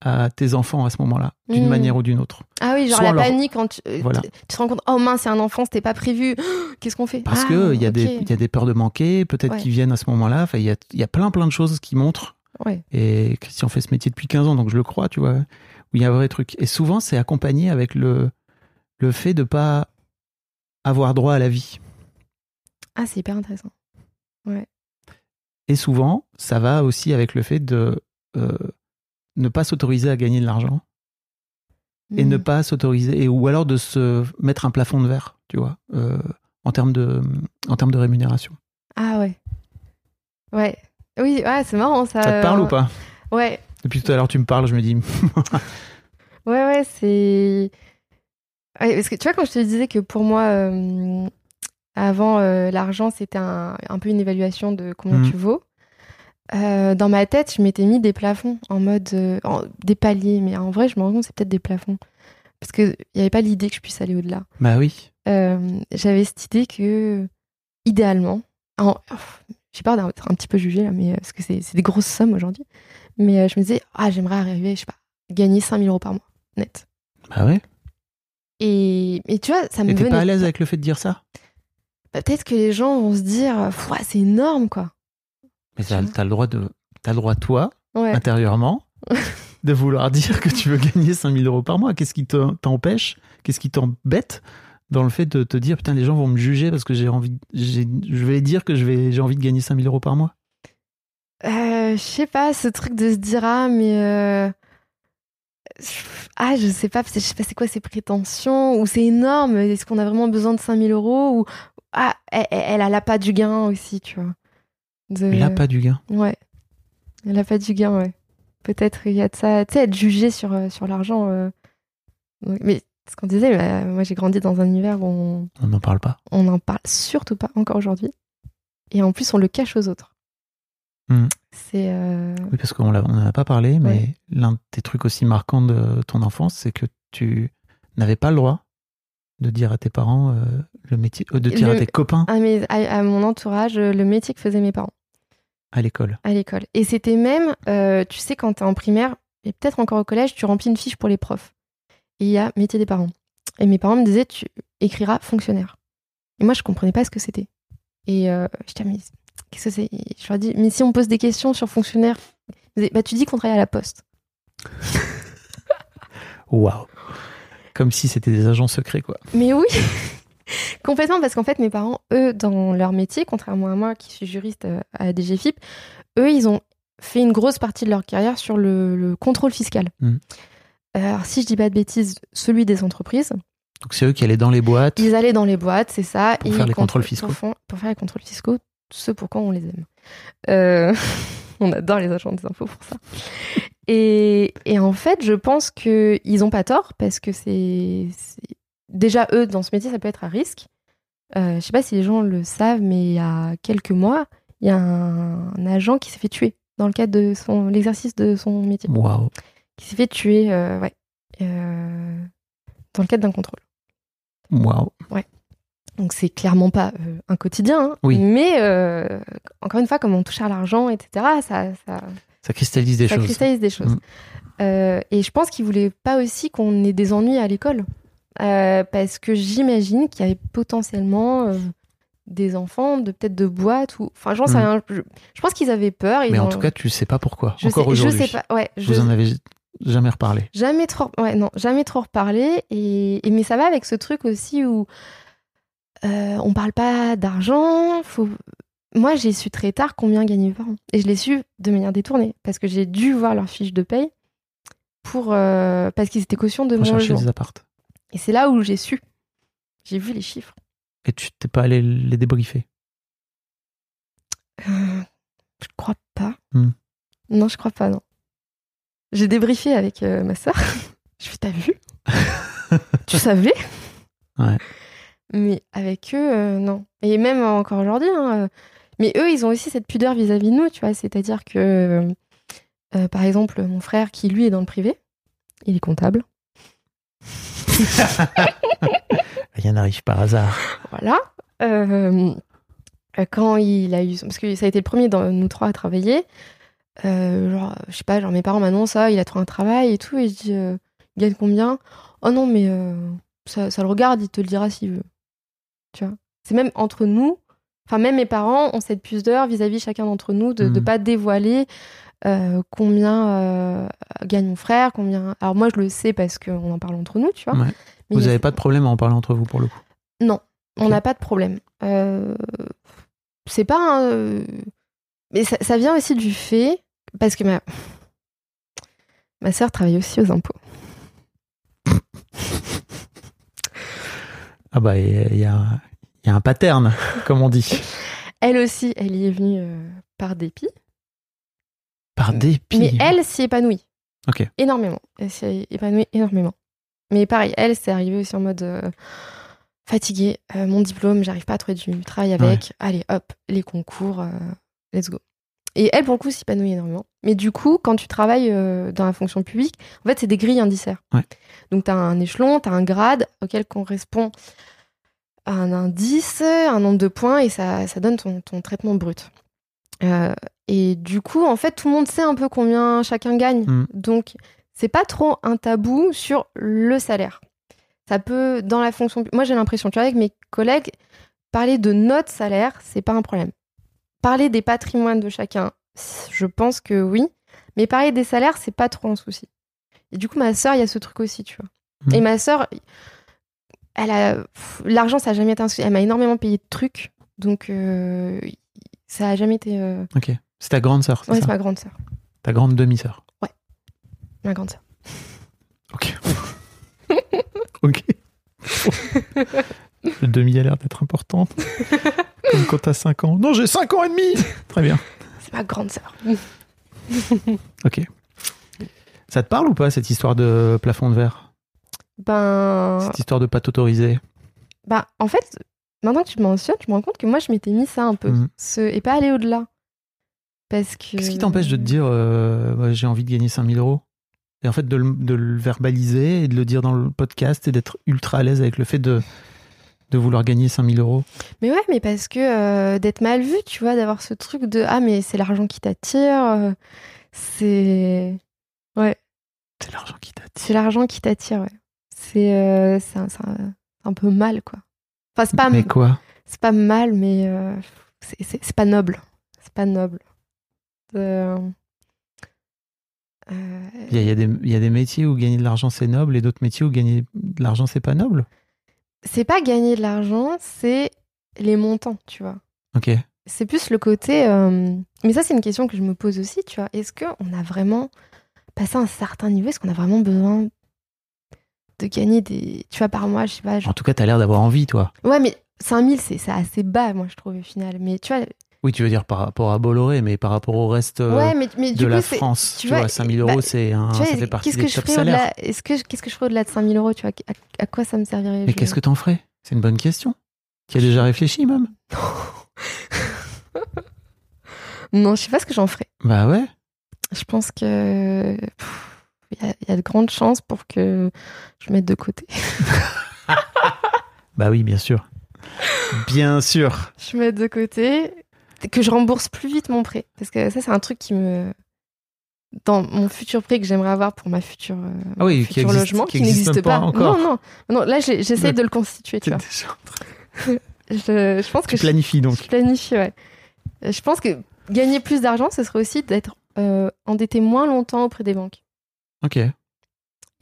à tes enfants à ce moment-là, d'une Mm. manière ou d'une autre. Ah oui, genre Soit la panique quand tu, euh, Voilà. tu, te rends compte, oh mince, c'est un enfant, c'était pas prévu. Qu'est-ce qu'on fait? Parce Ah, que il y, a des- ok. il y a des peurs de manquer, peut-être Ouais. qui viennent à ce moment-là. Il y y a plein, plein de choses qui montrent. Ouais. Et Christian fait ce métier depuis 15 ans, donc je le crois, tu vois, où il y a un vrai truc. Et souvent, c'est accompagné avec le, le fait de pas avoir droit à la vie. Ah, c'est hyper intéressant. Et souvent, ça va aussi avec le fait de euh, ne pas s'autoriser à gagner de l'argent et Mm. ne pas s'autoriser, ou alors de se mettre un plafond de verre, tu vois, euh, en termes de, en termes de rémunération. Ah ouais. Ouais. Oui, ouais, c'est marrant ça. Ça te parle Euh, ou pas? Ouais. Depuis tout à l'heure, tu me parles, je me dis, Ouais, ouais, c'est. Ouais, parce que tu vois, quand je te disais que pour moi, euh, avant, euh, l'argent, c'était un, un peu une évaluation de combien Mhm. tu vaux. euh, dans ma tête, je m'étais mis des plafonds en mode. euh, en- des paliers, mais en vrai, je me rends compte que c'est peut-être des plafonds. Parce qu'il n'y avait pas l'idée que je puisse aller au-delà. bah oui, J'avais cette idée que, idéalement, en- j'ai peur d'être un petit peu jugée, là, mais, parce que c'est des grosses sommes aujourd'hui, mais je me disais, ah, j'aimerais arriver, je sais pas, gagner 5000 euros par mois, net. bah ouais. Et, et tu vois, ça me Et t'es pas à l'aise avec le fait de dire ça? Bah, Peut-être que les gens vont se dire, c'est énorme, quoi. Mais t'as le droit de, t'as le droit toi, Ouais. intérieurement, de vouloir dire que tu veux gagner 5000 euros par mois. Qu'est-ce qui te- t'empêche Qu'est-ce qui t'embête dans le fait de te dire putain les gens vont me juger parce que j'ai envie, je vais dire que je vais, j'ai envie de gagner 5000 euros par mois. Euh, je sais pas, ce truc de se dire, ah, mais. euh, Ah, je sais pas, je sais pas c'est quoi ces prétentions, ou c'est énorme, est-ce qu'on a vraiment besoin de 5000 euros, ou. Ah, elle, elle- a l'appât du gain aussi, tu vois. De- pas du gain. Ouais. Elle a pas du gain, ouais. Peut-être il y a de ça. Tu sais, être jugé sur, euh, sur l'argent. euh. Mais ce qu'on disait, bah, moi j'ai grandi dans un univers où on On n'en parle pas. on n'en parle surtout pas encore aujourd'hui. Et en plus, on le cache aux autres. Hmm. C'est. euh, Oui parce qu'on l'a- on en a pas parlé, mais Ouais. l'un des trucs aussi marquants de ton enfance, c'est que tu n'avais pas le droit de dire à tes parents euh, le métier, euh, de dire Le- à tes copains à, mes- à- à mon entourage, euh, le métier que faisaient mes parents à l'école. à l'école. Et c'était même, tu sais, quand t'es en primaire, et peut-être encore au collège, tu remplis une fiche pour les profs. Et il y a métier des parents. Et mes parents me disaient, tu écriras fonctionnaire. Et moi, je comprenais pas ce que c'était. Et euh, je disais, mais qu'est-ce que c'est? Je leur dis, mais si on pose des questions sur fonctionnaire, bah, tu dis qu'on travaille à la poste. Waouh. Comme si c'était des agents secrets quoi. Mais oui, complètement, parce qu'en fait, mes parents, eux, dans leur métier, contrairement à moi qui suis juriste euh, à DGFIP, eux, ils ont fait une grosse partie de leur carrière sur le, le contrôle fiscal. Mhm. Euh, alors, si je dis pas de bêtises, celui des entreprises, Donc c'est eux qui allaient dans les boîtes. ils allaient dans les boîtes, c'est ça. Pour et faire les contrôles fiscaux. Pour, faire- pour faire les contrôles fiscaux, ce pourquoi on les aime. Euh, on adore les agents des infos pour ça. Et, et en fait, je pense qu'ils ont pas tort parce que c'est déjà eux dans ce métier, ça peut être à risque. Euh, je sais pas si les gens le savent, mais il y a quelques mois, il y a un, un agent qui s'est fait tuer dans le cadre de son l'exercice de son métier, Waouh. qui s'est fait tuer, euh, ouais, euh, dans le cadre d'un contrôle. Waouh. Donc c'est clairement pas euh, un quotidien, hein. Oui. mais euh, encore une fois, comme on touche à l'argent, etc., ça, ça, Ça cristallise des ça choses. cristallise des choses. Mm. Euh, et je pense qu'ils voulaient pas aussi qu'on ait des ennuis à l'école, parce que j'imagine qu'il y avait potentiellement des enfants de peut-être de boîtes ou, enfin, j'en sais Mm. rien. Je, je pense qu'ils avaient peur. Mais en tout cas, tu sais pas pourquoi. je Encore sais, je aujourd'hui. sais pas. Ouais, je, Vous en avez jamais reparlé. Jamais trop, ouais, non, jamais trop reparlé. Et, et- mais ça va avec ce truc aussi où euh, on parle pas d'argent. Faut... Moi, j'ai su très tard combien gagnaient mes parents. Et je l'ai su de manière détournée parce que j'ai dû voir leur fiche de paye pour euh, parce qu'ils étaient caution de Pour mon chercher logement. des appartes. Et c'est là où j'ai su. J'ai vu les chiffres. Et tu t'es pas allé les débriefer? Euh, je crois pas. Hmm. Non, je crois pas, non. J'ai débriefé avec ma sœur. Je lui ai dit, t'as vu? Tu savais? Ouais. Mais avec eux, euh, non. Et même encore aujourd'hui. hein, euh, mais eux, ils ont aussi cette pudeur vis-à-vis de nous, tu vois. C'est-à-dire que, euh, par exemple, mon frère, qui lui est dans le privé, il est comptable. Rien n'arrive par hasard. Voilà. Euh, quand il a eu. Parce que ça a été le premier dans nous trois à travailler. Genre, je sais pas, genre mes parents m'annoncent ça, il a trouvé un travail et tout. Et je dis, il gagne combien? Oh non, mais ça, ça le regarde, il te le dira s'il veut. Tu vois C'est même entre nous. Enfin, même mes parents ont cette puce d'heure vis-à-vis chacun d'entre nous de ne Mhm. pas dévoiler euh, combien euh, gagne mon frère, combien. Alors, moi, je le sais parce qu'on en parle entre nous, tu vois. Ouais. Mais Vous n'avez pas de problème à en parler entre vous pour le coup? non, on n'a pas de problème. Euh, c'est pas un. Mais ça, ça vient aussi du fait. Parce que ma. Ma sœur travaille aussi aux impôts. Ah bah, il y, a- y a un pattern, comme on dit. Elle aussi, elle y est venue euh, par dépit. Par dépit. Mais elle s'y épanouit. Ok. Énormément. Elle s'y épanouit énormément. Mais pareil, elle, c'est arrivé aussi en mode euh, fatiguée. Euh, mon diplôme, j'arrive pas à trouver du travail avec. Allez, hop, les concours, euh, let's go. Et elle, pour le coup, s'épanouit énormément. Mais du coup, quand tu travailles euh, dans la fonction publique, en fait, c'est des grilles indiciaires. Ouais. Donc, tu as un échelon, tu as un grade auquel correspond un indice, un nombre de points, et ça, ça donne ton, ton traitement brut. Euh, et du coup, en fait, tout le monde sait un peu combien chacun gagne. Mm. Donc, c'est pas trop un tabou sur le salaire. Ça peut, dans la fonction. Moi, j'ai l'impression, tu vois, avec mes collègues, parler de notre salaire, c'est pas un problème. Parler des patrimoines de chacun, je pense que oui. Mais parler des salaires, c'est pas trop un souci. Et du coup, ma sœur, il y a ce truc aussi, tu vois. Mhm. Et ma sœur, elle a. L'argent, ça a jamais été un souci. Elle m'a énormément payé de trucs. Donc, euh, ça a jamais été. euh, Ok. C'est ta grande sœur, Ouais, c'est ma grande sœur. Ta grande demi-sœur. Ma grande sœur. Ok. ok. Le demi a l'air d'être importante. Comme quand t'as 5 ans. Non, j'ai 5 ans et demi Très bien. C'est ma grande sœur. Ok. Ça te parle ou pas, cette histoire de plafond de verre? Ben. Cette histoire de pâte autorisée? Bah, en fait, maintenant que tu me mentionnes, je me rends compte que moi, je m'étais mis ça un peu. Mhm. Ce- et pas aller au-delà. Parce que. Qu'est-ce qui t'empêche de te dire euh, j'ai envie de gagner 5000 euros? Et en fait, de le, de le verbaliser et de le dire dans le podcast et d'être ultra à l'aise avec le fait de, de vouloir gagner 5000 euros Mais ouais, mais parce que euh, d'être mal vu, tu vois, d'avoir ce truc de Ah, mais c'est l'argent qui t'attire. euh, c'est. Ouais, C'est l'argent qui t'attire. c'est l'argent qui t'attire, ouais. C'est euh, un, peu mal, quoi. Enfin, c'est pas, Mais quoi? c'est pas mal, mais c'est- pas noble. C'est pas noble. Il y, a, y a des métiers où gagner de l'argent c'est noble et d'autres métiers où gagner de l'argent c'est pas noble? C'est pas gagner de l'argent, c'est les montants, tu vois. Ok. C'est plus le côté. euh, Mais ça, c'est une question que je me pose aussi, tu vois. Est-ce qu'on a vraiment passé un certain niveau? Est-ce qu'on a vraiment besoin de gagner des. Tu vois, par mois, je sais pas. genre- En tout cas, t'as l'air d'avoir envie, toi. Ouais, mais 5000, c'est c'est assez bas, moi, je trouve, au final. Mais tu vois. Oui, tu veux dire par rapport à Bolloré, mais par rapport au reste euh, ouais, mais, mais de coup, la France. tu Tu vois, vois, 5000 euros, bah, c'est un, vois, ça fait partie qu'est-ce des que je top ferais salaires. au-delà Est-ce que qu'est-ce que je ferais au-delà de 5000 euros Tu vois? À, à quoi ça me servirait? Mais qu'est-ce que t'en ferais? C'est une bonne question. Tu as déjà réfléchi, même Non, je sais pas ce que j'en ferais. Bah ouais. Je pense que il y, a- il y a de grandes chances pour que je mette de côté. Bah oui, bien sûr. Bien sûr. je mette de côté, que je rembourse plus vite mon prêt. Parce que ça, c'est un truc qui me. Dans mon futur prêt que j'aimerais avoir pour ma future, euh, Ah oui, futur existe- logement, qui qui, existe n'existe pas pas. encore. Non, non, non. Là, j'essaie Ouais. de le constituer, tu vois. Je, je pense que Tu je- planifies donc. je planifie, ouais. Je pense que gagner plus d'argent, ce serait aussi d'être euh, endetté moins longtemps auprès des banques. Ok.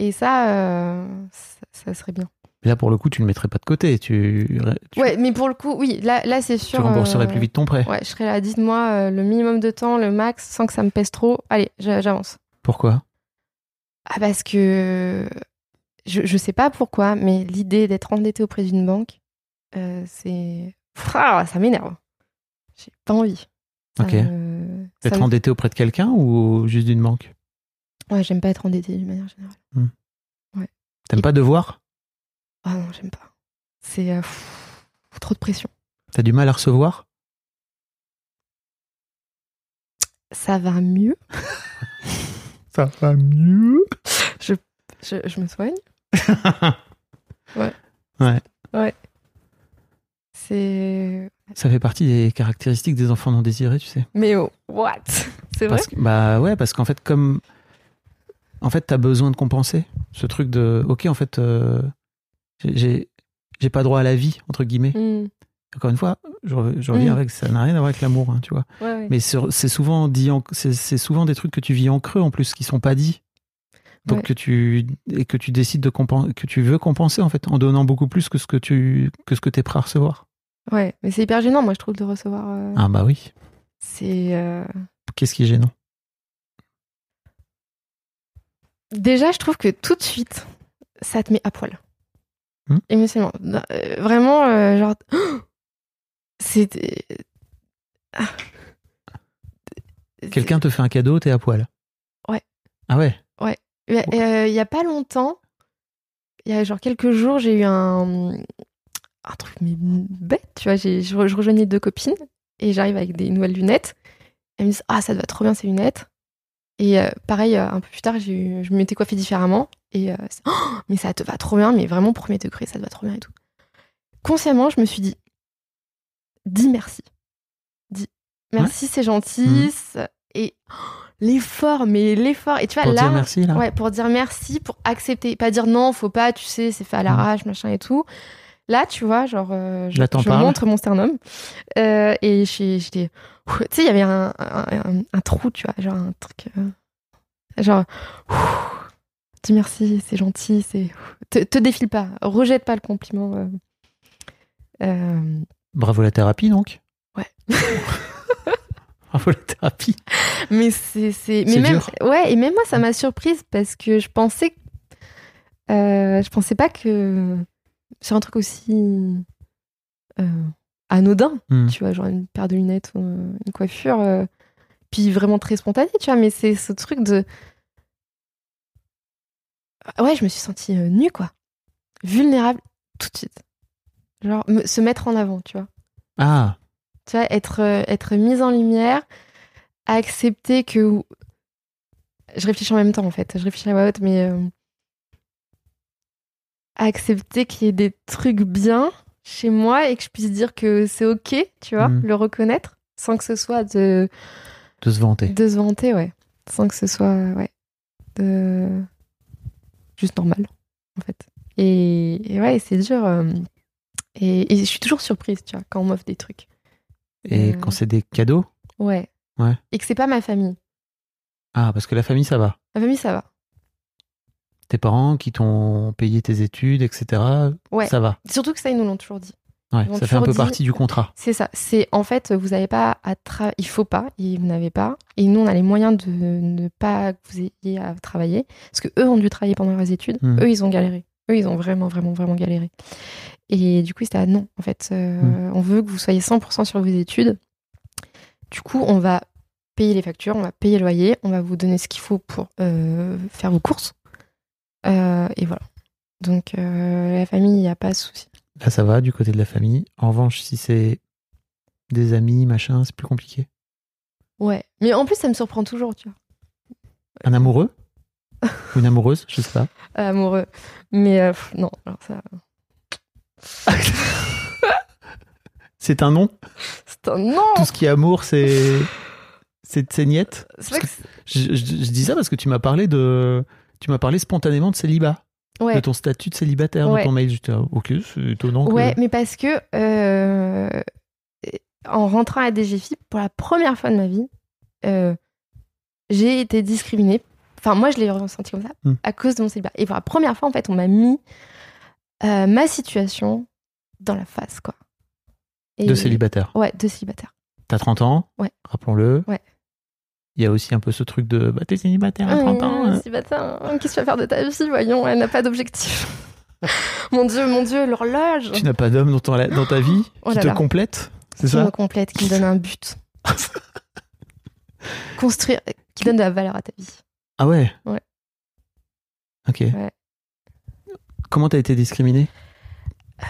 Et ça, euh, ça, ça serait bien. Là, pour le coup, tu ne le mettrais pas de côté. Tu, tu, Ouais, mais pour le coup, oui, là, là c'est tu sûr. rembourserais euh, plus vite ton prêt. Ouais, je serais là, dites-moi euh, le minimum de temps, le max, sans que ça me pèse trop. Allez, j'a- j'avance. Pourquoi? Ah, parce que je, je sais pas pourquoi, mais l'idée d'être endetté auprès d'une banque, euh, c'est. Ah, ça m'énerve. J'ai pas envie. Ça Ok. me- Être me- endetté auprès de quelqu'un ou juste d'une banque? Ouais, j'aime pas être endettée d'une manière générale. T'aimes pas devoir? Ah non, j'aime pas. C'est euh, trop de pression. T'as du mal à recevoir? Ça va mieux. Ça va mieux. Je, je me soigne. ouais. C'est. Ça fait partie des caractéristiques des enfants non désirés, tu sais. Mais oh, what? C'est vrai? Que- bah ouais, parce qu'en fait, comme. En fait, t'as besoin de compenser ce truc de. Ok, en fait, euh, j'ai- j'ai pas droit à la vie, entre guillemets. Hmm. Encore une fois, je, re- je reviens Mm. avec ça n'a rien à voir avec l'amour, hein, tu vois. Ouais, ouais. Mais c'est souvent dit, c'est c'est souvent des trucs que tu vis en creux en plus, qui sont pas dits. Donc Ouais. que tu et que tu décides de compenser, que tu veux compenser en fait, en donnant beaucoup plus que ce que tu que ce que t'es prêt à recevoir. Ouais, mais c'est hyper gênant, moi, je trouve, de recevoir. euh, Ah bah oui. C'est. euh, Qu'est-ce qui est gênant? Déjà, je trouve que tout de suite, ça te met à poil. Hmm? Émotionnellement. Euh, vraiment, euh, genre. C'est. Ah. Quelqu'un te fait un cadeau, t'es à poil. Ouais. Ah ouais? Il y a- euh, il y a pas longtemps, il y a genre quelques jours, j'ai eu un, un truc mais bête, tu vois. Je, re- je rejoignais deux copines et j'arrive avec des nouvelles lunettes. Elles me disent Ah, ça te va trop bien ces lunettes. Et euh, pareil, un peu plus tard, eu- je m'étais coiffée différemment. Et euh, Oh, mais ça te va trop bien, mais vraiment premier degré, ça te va trop bien et tout. Consciemment, je me suis dit Dis merci. Dis merci, c'est gentil. Mhm. Et oh, l'effort, mais l'effort. Et tu vois, Pour là. dire merci là. Ouais, pour dire merci, pour accepter. Pas dire non, faut pas, tu sais, c'est fait à l'arrache, machin et tout. Là, tu vois, genre, euh, je, je montre mon sternum. Euh, et j'étais. Tu sais, il y avait un, un, un- un trou, tu vois, genre un truc. euh, genre. Dis merci, c'est gentil, c'est. Te, te défile pas, rejette pas le compliment. euh. Euh, Bravo la thérapie donc. Ouais. Bravo la thérapie. Mais c'est c'est mais même dur. ouais et même moi ça m'a surprise parce que je pensais euh, je pensais pas que c'est un truc aussi anodin Hmm. tu vois genre une paire de lunettes ou une coiffure puis vraiment très spontané tu vois mais c'est ce truc de ouais je me suis sentie euh, nue quoi vulnérable tout de suite genre me- se mettre en avant tu vois Ah. tu vois, être, euh, être mise en lumière, accepter que. Je réfléchis en même temps, en fait. Je réfléchis à voix haute, mais. euh, Accepter qu'il y ait des trucs bien chez moi et que je puisse dire que c'est OK, tu vois, Mhm. le reconnaître, sans que ce soit de, De se vanter. de se vanter, ouais. Sans que ce soit. Ouais. De... Juste normal, en fait. Et, et ouais, c'est dur. euh, Et, et je suis toujours surprise, tu vois, quand on m'offre des trucs. Et Euh. quand c'est des cadeaux? Ouais. Ouais. Et que c'est pas ma famille. Ah parce que la famille ça va. Ma famille, ça va. Tes parents qui t'ont payé tes études, etc. Ouais. Ça va. Surtout que ça, ils nous l'ont toujours dit. Ouais. Ça fait un peu dit- partie du contrat. C'est ça. C'est en fait, vous n'avez pas à travailler. Il faut pas. Et vous n'avez pas. Et nous, on a les moyens de ne pas que vous ayez à travailler. Parce que eux ont dû travailler pendant leurs études. Mhm. Eux, ils ont galéré. Eux, ils ont vraiment, vraiment, vraiment galéré. Et du coup, c'était à non. En fait, euh, Mhm. on veut que vous soyez 100% sur vos études. Du coup, on va payer les factures, on va payer le loyer, on va vous donner ce qu'il faut pour euh, faire vos courses. Euh, et voilà. Donc, la famille, il n'y a pas de souci. Là ça va du côté de la famille. En revanche si c'est des amis machin c'est plus compliqué. Ouais. Mais en plus, ça me surprend toujours, tu vois. Un amoureux ou une amoureuse, je sais pas. Euh, amoureux. Mais euh, pff, non, alors ça. C'est un nom. C'est un non Tout ce qui est amour c'est c'est niette. C'est vrai que c'est- Je, je- je dis ça parce que tu m'as parlé de tu m'as parlé spontanément de célibat, de ton statut de célibataire Ouais. dans ton mail. J'étais ah, ok, c'est étonnant. que- Ouais, mais parce que euh, en rentrant à DGFIP, pour la première fois de ma vie, euh, j'ai été discriminée. Enfin, moi, je l'ai ressenti comme ça Hmm. à cause de mon célibat. Et pour la première fois, en fait, on m'a mis euh, ma situation dans la face, quoi. Et- de célibataire. Ouais, de célibataire. T'as 30 ans, Ouais. rappelons-le. Ouais. Il y a aussi un peu ce truc de bah t'es célibataire à 30 ans. Hein. célibataire, hein, qu'est-ce que tu vas faire de ta vie Voyons, elle n'a pas d'objectif. mon Dieu, mon Dieu, l'horloge Tu n'as pas d'homme dans, dans ta vie Oh qui là te là. complète, c'est qui me ça complète, qui me donne un but. Construire, qui donne de la valeur à ta vie. Ah ouais Ouais. Ok. Ouais. Comment t'as été discriminée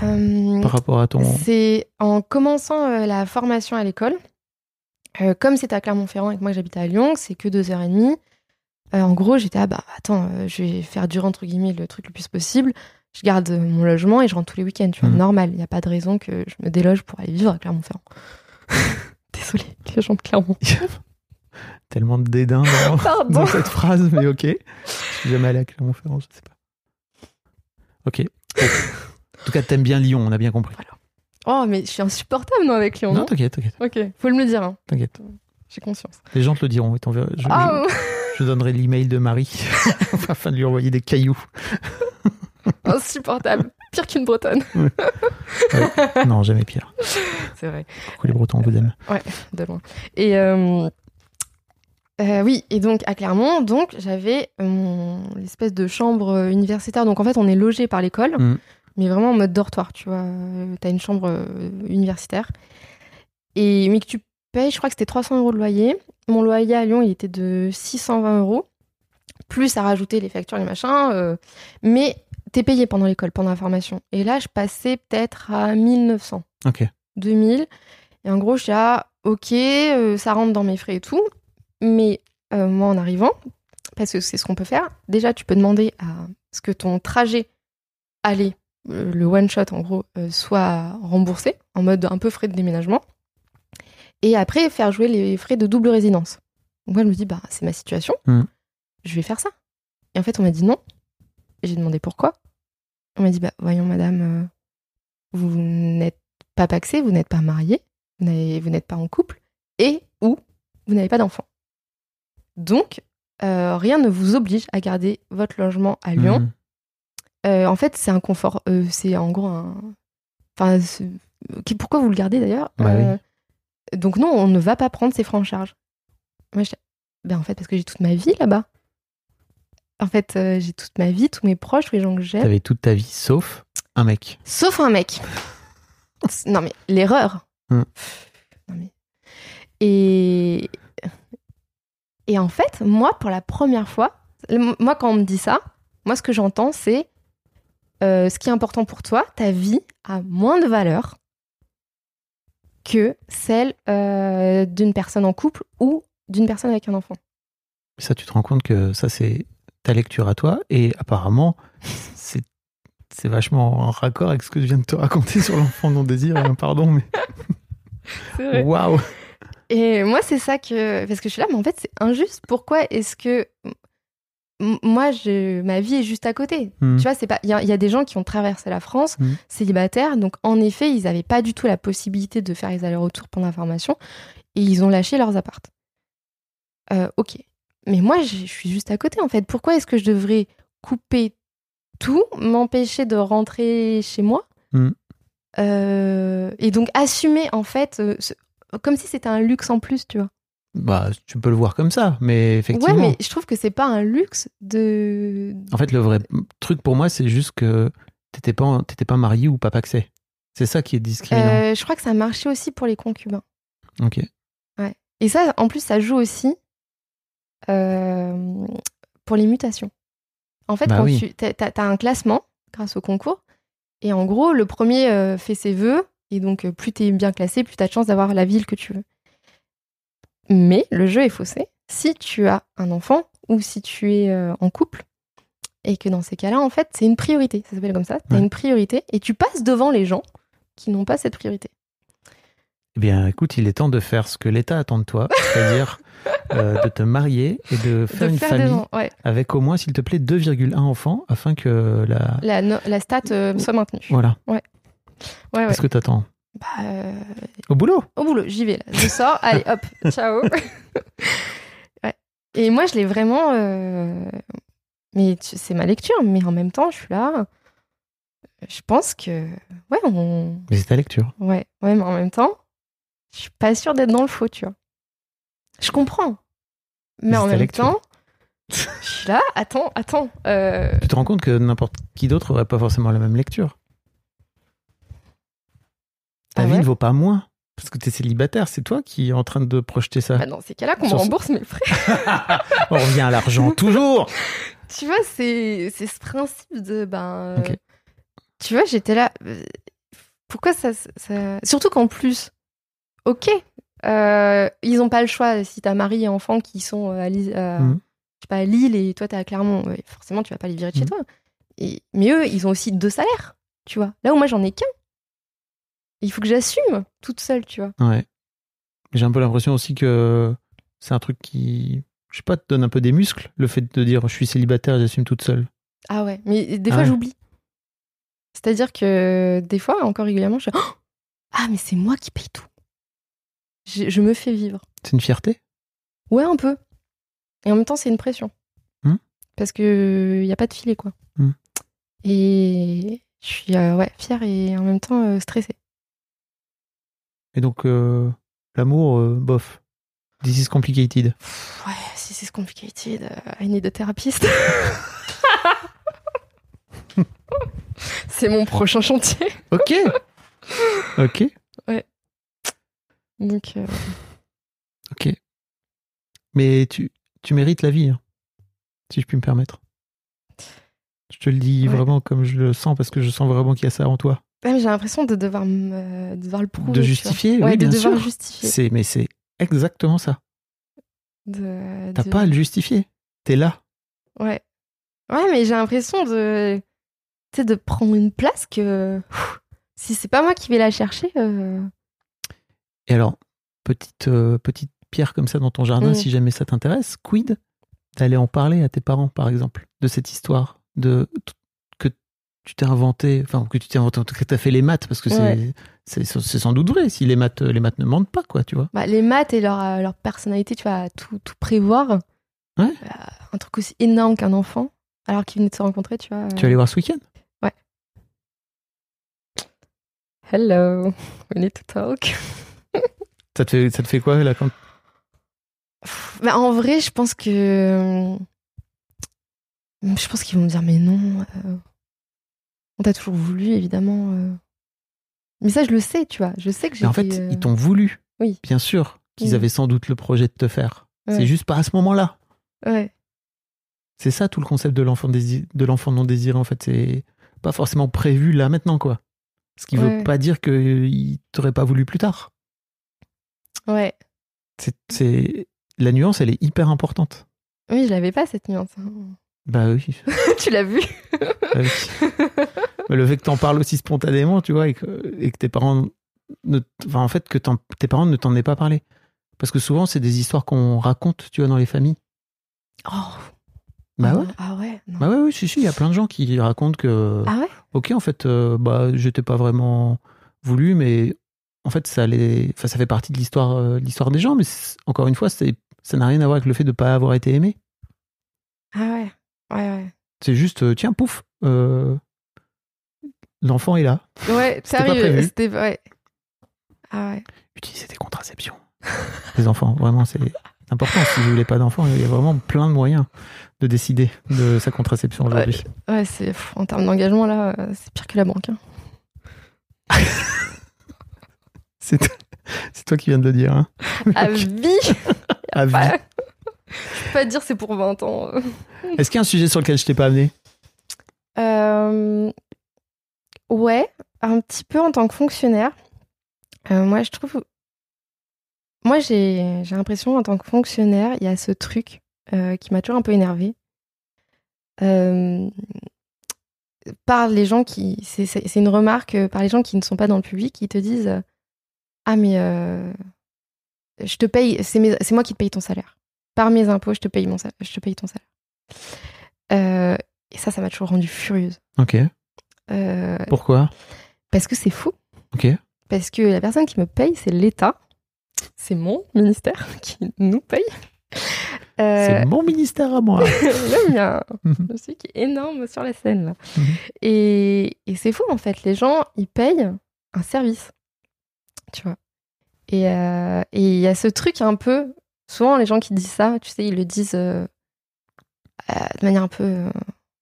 Euh, par rapport à ton. C'est en commençant euh, la formation à l'école, euh, comme c'était à Clermont-Ferrand et que moi j'habitais à Lyon, c'est que deux heures et demie. euh, en gros, j'étais ah bah attends, euh, je vais faire durer entre guillemets le truc le plus possible. Je garde mon logement et je rentre tous les week-ends. Tu vois, Mhm. normal. Il n'y a pas de raison que je me déloge pour aller vivre à Clermont-Ferrand. Désolée, les gens de Clermont. Tellement de dédain dans, cette phrase, mais ok. Je suis jamais allé à Clermont-Ferrand, je sais pas. Ok. En tout cas, t'aimes bien Lyon, on a bien compris. Oh, mais je suis insupportable non avec Lyon. Non, t'inquiète, t'inquiète, ok, faut le me dire. hein. t'inquiète. J'ai conscience. Les gens te le diront. et Je, Ah, je- je donnerai l'email de Marie afin de lui envoyer des cailloux. insupportable. Pire qu'une bretonne. Non, jamais pire. C'est vrai. Coucou les Bretons, on vous aime. de loin. Et euh, euh, oui, et donc à Clermont, donc j'avais mon l'espèce de chambre euh, universitaire. Donc en fait, on est logé par l'école, Mm. Mais vraiment en mode dortoir, tu vois. Euh, T'as une chambre euh, universitaire. Et mais que tu payes, je crois que c'était 300 euros de loyer. Mon loyer à Lyon, il était de 620 euros, plus à rajouter les factures, les machins. euh, mais t'es payé pendant l'école, pendant la formation. Et là, je passais peut-être à 1900. Ok. 2000. Et en gros, je dis, ah, ok, euh, ça rentre dans mes frais et tout. Mais moi, en arrivant, parce que c'est ce qu'on peut faire, déjà, tu peux demander à ce que ton trajet aller, le one shot en gros, euh, soit remboursé en mode un peu frais de déménagement. Et après, faire jouer les frais de double résidence. Donc moi, je me dis, bah, c'est ma situation, Mhm. je vais faire ça. Et en fait, on m'a dit non. Et J'ai demandé pourquoi. On m'a dit, bah, voyons, madame, euh, vous n'êtes pas paxé, vous n'êtes pas marié, vous n'êtes pas en couple, et ou vous n'avez pas d'enfant. Donc, euh, rien ne vous oblige à garder votre logement à Lyon. Mhm. Euh, en fait, c'est un confort. euh, c'est en gros un. Enfin, qui- pourquoi vous le gardez d'ailleurs Bah Euh, Donc, non, on ne va pas prendre ses frais en charge. Moi, je... ben, en fait, parce que j'ai toute ma vie là-bas. En fait, euh, j'ai toute ma vie, tous mes proches, tous les gens que j'aime. T'avais toute ta vie sauf un mec. Sauf un mec. non, mais l'erreur. Hmm. Non, mais... Et... Et en fait, moi, pour la première fois, moi, quand on me dit ça, moi, ce que j'entends, c'est euh, ce qui est important pour toi, ta vie a moins de valeur que celle euh, d'une personne en couple ou d'une personne avec un enfant. Ça, tu te rends compte que ça, c'est ta lecture à toi. Et apparemment, c'est c'est vachement en raccord avec ce que je viens de te raconter sur l'enfant non désiré. hein, Pardon, mais waouh! Et moi, c'est ça que. Parce que je suis là, mais en fait, c'est injuste. Pourquoi est-ce que. Moi, je... ma vie est juste à côté. Mhm. Tu vois, c'est pas. Il y, a- il y a des gens qui ont traversé la France, Mhm. célibataires. Donc, en effet, ils n'avaient pas du tout la possibilité de faire les allers-retours pendant la formation. Et ils ont lâché leurs appartes. Euh, ok. Mais moi, je suis juste à côté, en fait. Pourquoi est-ce que je devrais couper tout, m'empêcher de rentrer chez moi Mhm. Euh, Et donc, assumer, en fait, euh, ce- comme si c'était un luxe en plus, tu vois. Bah, tu peux le voir comme ça, mais effectivement. Ouais, mais je trouve que c'est pas un luxe de. En fait, le vrai truc pour moi, c'est juste que t'étais pas, t'étais pas marié ou pas paxé. C'est ça qui est discriminant. Euh, je crois que ça marchait aussi pour les concubins. Ok. Et ça, en plus, ça joue aussi euh, pour les mutations. En fait, Bah quand oui. tu t'as un classement grâce au concours, et en gros, le premier euh, fait ses vœux, et donc plus t'es bien classé, plus t'as de chance d'avoir la ville que tu veux. Mais le jeu est faussé. Si tu as un enfant ou si tu es euh, en couple, et que dans ces cas-là, en fait, c'est une priorité. Ça s'appelle comme ça. T'as Ouais. une priorité, et tu passes devant les gens qui n'ont pas cette priorité. Eh bien, écoute, il est temps de faire ce que l'État attend de toi, c'est-à-dire euh, de te marier et de faire De une faire famille ouais, avec au moins, s'il te plaît, 2,1 enfants afin que la. la, no- la stat euh, soit maintenue. Voilà. Ouais, ouais. Est-ce que t'attends? Bah, euh, Au boulot au boulot, j'y vais là. Je sors, allez hop, ciao. Ouais. Et moi, je l'ai vraiment. euh, Mais c'est ma lecture, mais en même temps, je suis là. Je pense que. Ouais, on... Mais c'est ta lecture. ouais, ouais, mais en même temps, je suis pas sûre d'être dans le faux, tu vois. Je comprends. Mais Mais en même lecture. temps, je suis là, attends, attends. euh, Tu te rends compte que n'importe qui d'autre aurait pas forcément la même lecture. Ta Ah vie ouais ne vaut pas moins Parce que t'es célibataire, c'est toi qui es en train de projeter ça. Bah, dans ces cas-là, qu'on me rembourse mes frais. On revient à l'argent, toujours tu vois, c'est ce principe de. Ben, euh. Tu vois, j'étais là. euh, Pourquoi ça. ça- Surtout qu'en plus, ok, euh, ils n'ont pas le choix. Si t'as mari et enfant qui sont à, Lille- à- Mhm. je sais pas, à Lille et toi t'es à Clermont, forcément tu vas pas les virer de chez Mhm. toi. Et, mais eux, ils ont aussi deux salaires, tu vois. Là où moi j'en ai qu'un. Il faut que j'assume toute seule, tu vois. Ouais. J'ai un peu l'impression aussi que c'est un truc qui, je sais pas, te donne un peu des muscles, le fait de dire je suis célibataire, j'assume toute seule. Ah ouais, mais des Ah fois ouais. j'oublie. C'est-à-dire que des fois, encore régulièrement, je Oh Ah, mais c'est moi qui paye tout. Je, je me fais vivre. C'est une fierté? Ouais, un peu. Et en même temps, c'est une pression. Hmm? Parce que y a pas de filet, quoi. Hmm. Et je suis euh, ouais, fière et en même temps euh, stressée. Et donc, euh, l'amour, euh, bof. This is complicated. Pff, ouais, si c'est complicated, euh, I need a therapist. c'est mon prochain chantier. Ok Ok Donc, euh, Ok. Mais tu, tu mérites la vie, hein, si je puis me permettre. Je te le dis Ouais. vraiment comme je le sens, parce que je sens vraiment qu'il y a ça en toi. Mais j'ai l'impression de devoir, me- de devoir le prouver. De justifier, oui, Ouais, de bien devoir sûr. justifier. C'est, mais c'est exactement ça. De, T'as de- pas à le justifier. T'es là. Ouais. Ouais, mais j'ai l'impression de, de prendre une place que pff, si c'est pas moi qui vais la chercher, euh, Et alors, petite, euh, petite pierre comme ça dans ton jardin, Mm. si jamais ça t'intéresse, quid d'aller en parler à tes parents, par exemple, de cette histoire, de tu t'es inventé, enfin que tu t'es inventé, en tout cas t'as fait les maths, parce que c'est- Ouais. c'est sans doute vrai, si les maths, les maths ne mentent pas, quoi, tu vois. bah, les maths et leur, euh, leur personnalité, tu vas tout, tout prévoir. Ouais. Euh, un truc aussi énorme qu'un enfant, alors qu'ils venaient de se rencontrer, tu vois. Tu vas aller voir ce week-end? Hello, we need to talk. ça te, fait, ça te fait quoi, là, quand... Bah, en vrai, je pense que. Je pense qu'ils vont me dire, mais non. euh, On t'a toujours voulu, évidemment. euh. Mais ça, je le sais, tu vois. Je sais que j'ai. En fait, ils t'ont voulu, Oui. bien sûr, qu'ils Oui. avaient sans doute le projet de te faire. Ouais. C'est juste pas à ce moment-là. Ouais. C'est ça tout le concept de l'enfant non désiré en fait, c'est pas forcément prévu là maintenant quoi. Ce qui Ouais. veut pas dire qu'il t'aurait pas voulu plus tard. Ouais. C'est, c'est- la nuance, elle est hyper importante. Oui, je l'avais pas, cette nuance. Bah oui. tu l'as vu bah oui. Mais le fait que t'en parles aussi spontanément, tu vois, et que, et que tes parents, ne, enfin en fait que t'en- tes parents ne t'en aient pas parlé, parce que souvent c'est des histoires qu'on raconte, tu vois, dans les familles. Oh. Bah Ah ouais. non, Ah ouais non. Bah ouais, oui, si, si, il y a plein de gens qui racontent que. Ah ouais? Ok, en fait, euh, bah, j'étais pas vraiment voulu, mais en fait, ça allait, enfin, ça fait partie de l'histoire, euh, l'histoire des gens, mais encore une fois, c'est, ça n'a rien à voir avec le fait de pas avoir été aimé. Ah ouais. Ouais, ouais. C'est juste, euh, tiens, pouf, euh, l'enfant est là. Ouais, pas sérieux. C'était. Ouais. Ah ouais. Utilisez des contraceptions. Les enfants, vraiment, c'est important. Si vous voulez pas d'enfants, il y a vraiment plein de moyens de décider de sa contraception aujourd'hui. Ouais, c'est. En termes d'engagement, là, euh, c'est pire que la banque. hein. C'est, toi qui viens de le dire. Hein. À vie À vie. Ouais. Je peux pas te dire c'est pour 20 ans. Est-ce qu'il y a un sujet sur lequel je t'ai pas amené? Euh, ouais, un petit peu en tant que fonctionnaire. Euh, moi, je trouve. Moi, j'ai l'impression, en tant que fonctionnaire, il y a ce truc euh, qui m'a toujours un peu énervé. par les gens qui. C'est une remarque euh, par les gens qui ne sont pas dans le public, qui te disent euh, Ah, mais euh, je te paye, c'est moi qui te paye ton salaire. Par mes impôts, je te paye, mon salaire, je te paye ton salaire. Euh, et ça, ça m'a toujours rendue furieuse. Ok. Euh, Pourquoi? parce que c'est fou. Ok. Parce que la personne qui me paye, c'est l'État. C'est mon ministère qui nous paye. Euh, C'est mon ministère à moi. le mien. Mhm. Je sais qui est énorme sur la scène. Là. Mhm. Et, et c'est fou, en fait. Les gens, ils payent un service. Tu vois. Et euh, et il y a ce truc un peu. Souvent, les gens qui disent ça, tu sais, ils le disent euh, de manière un peu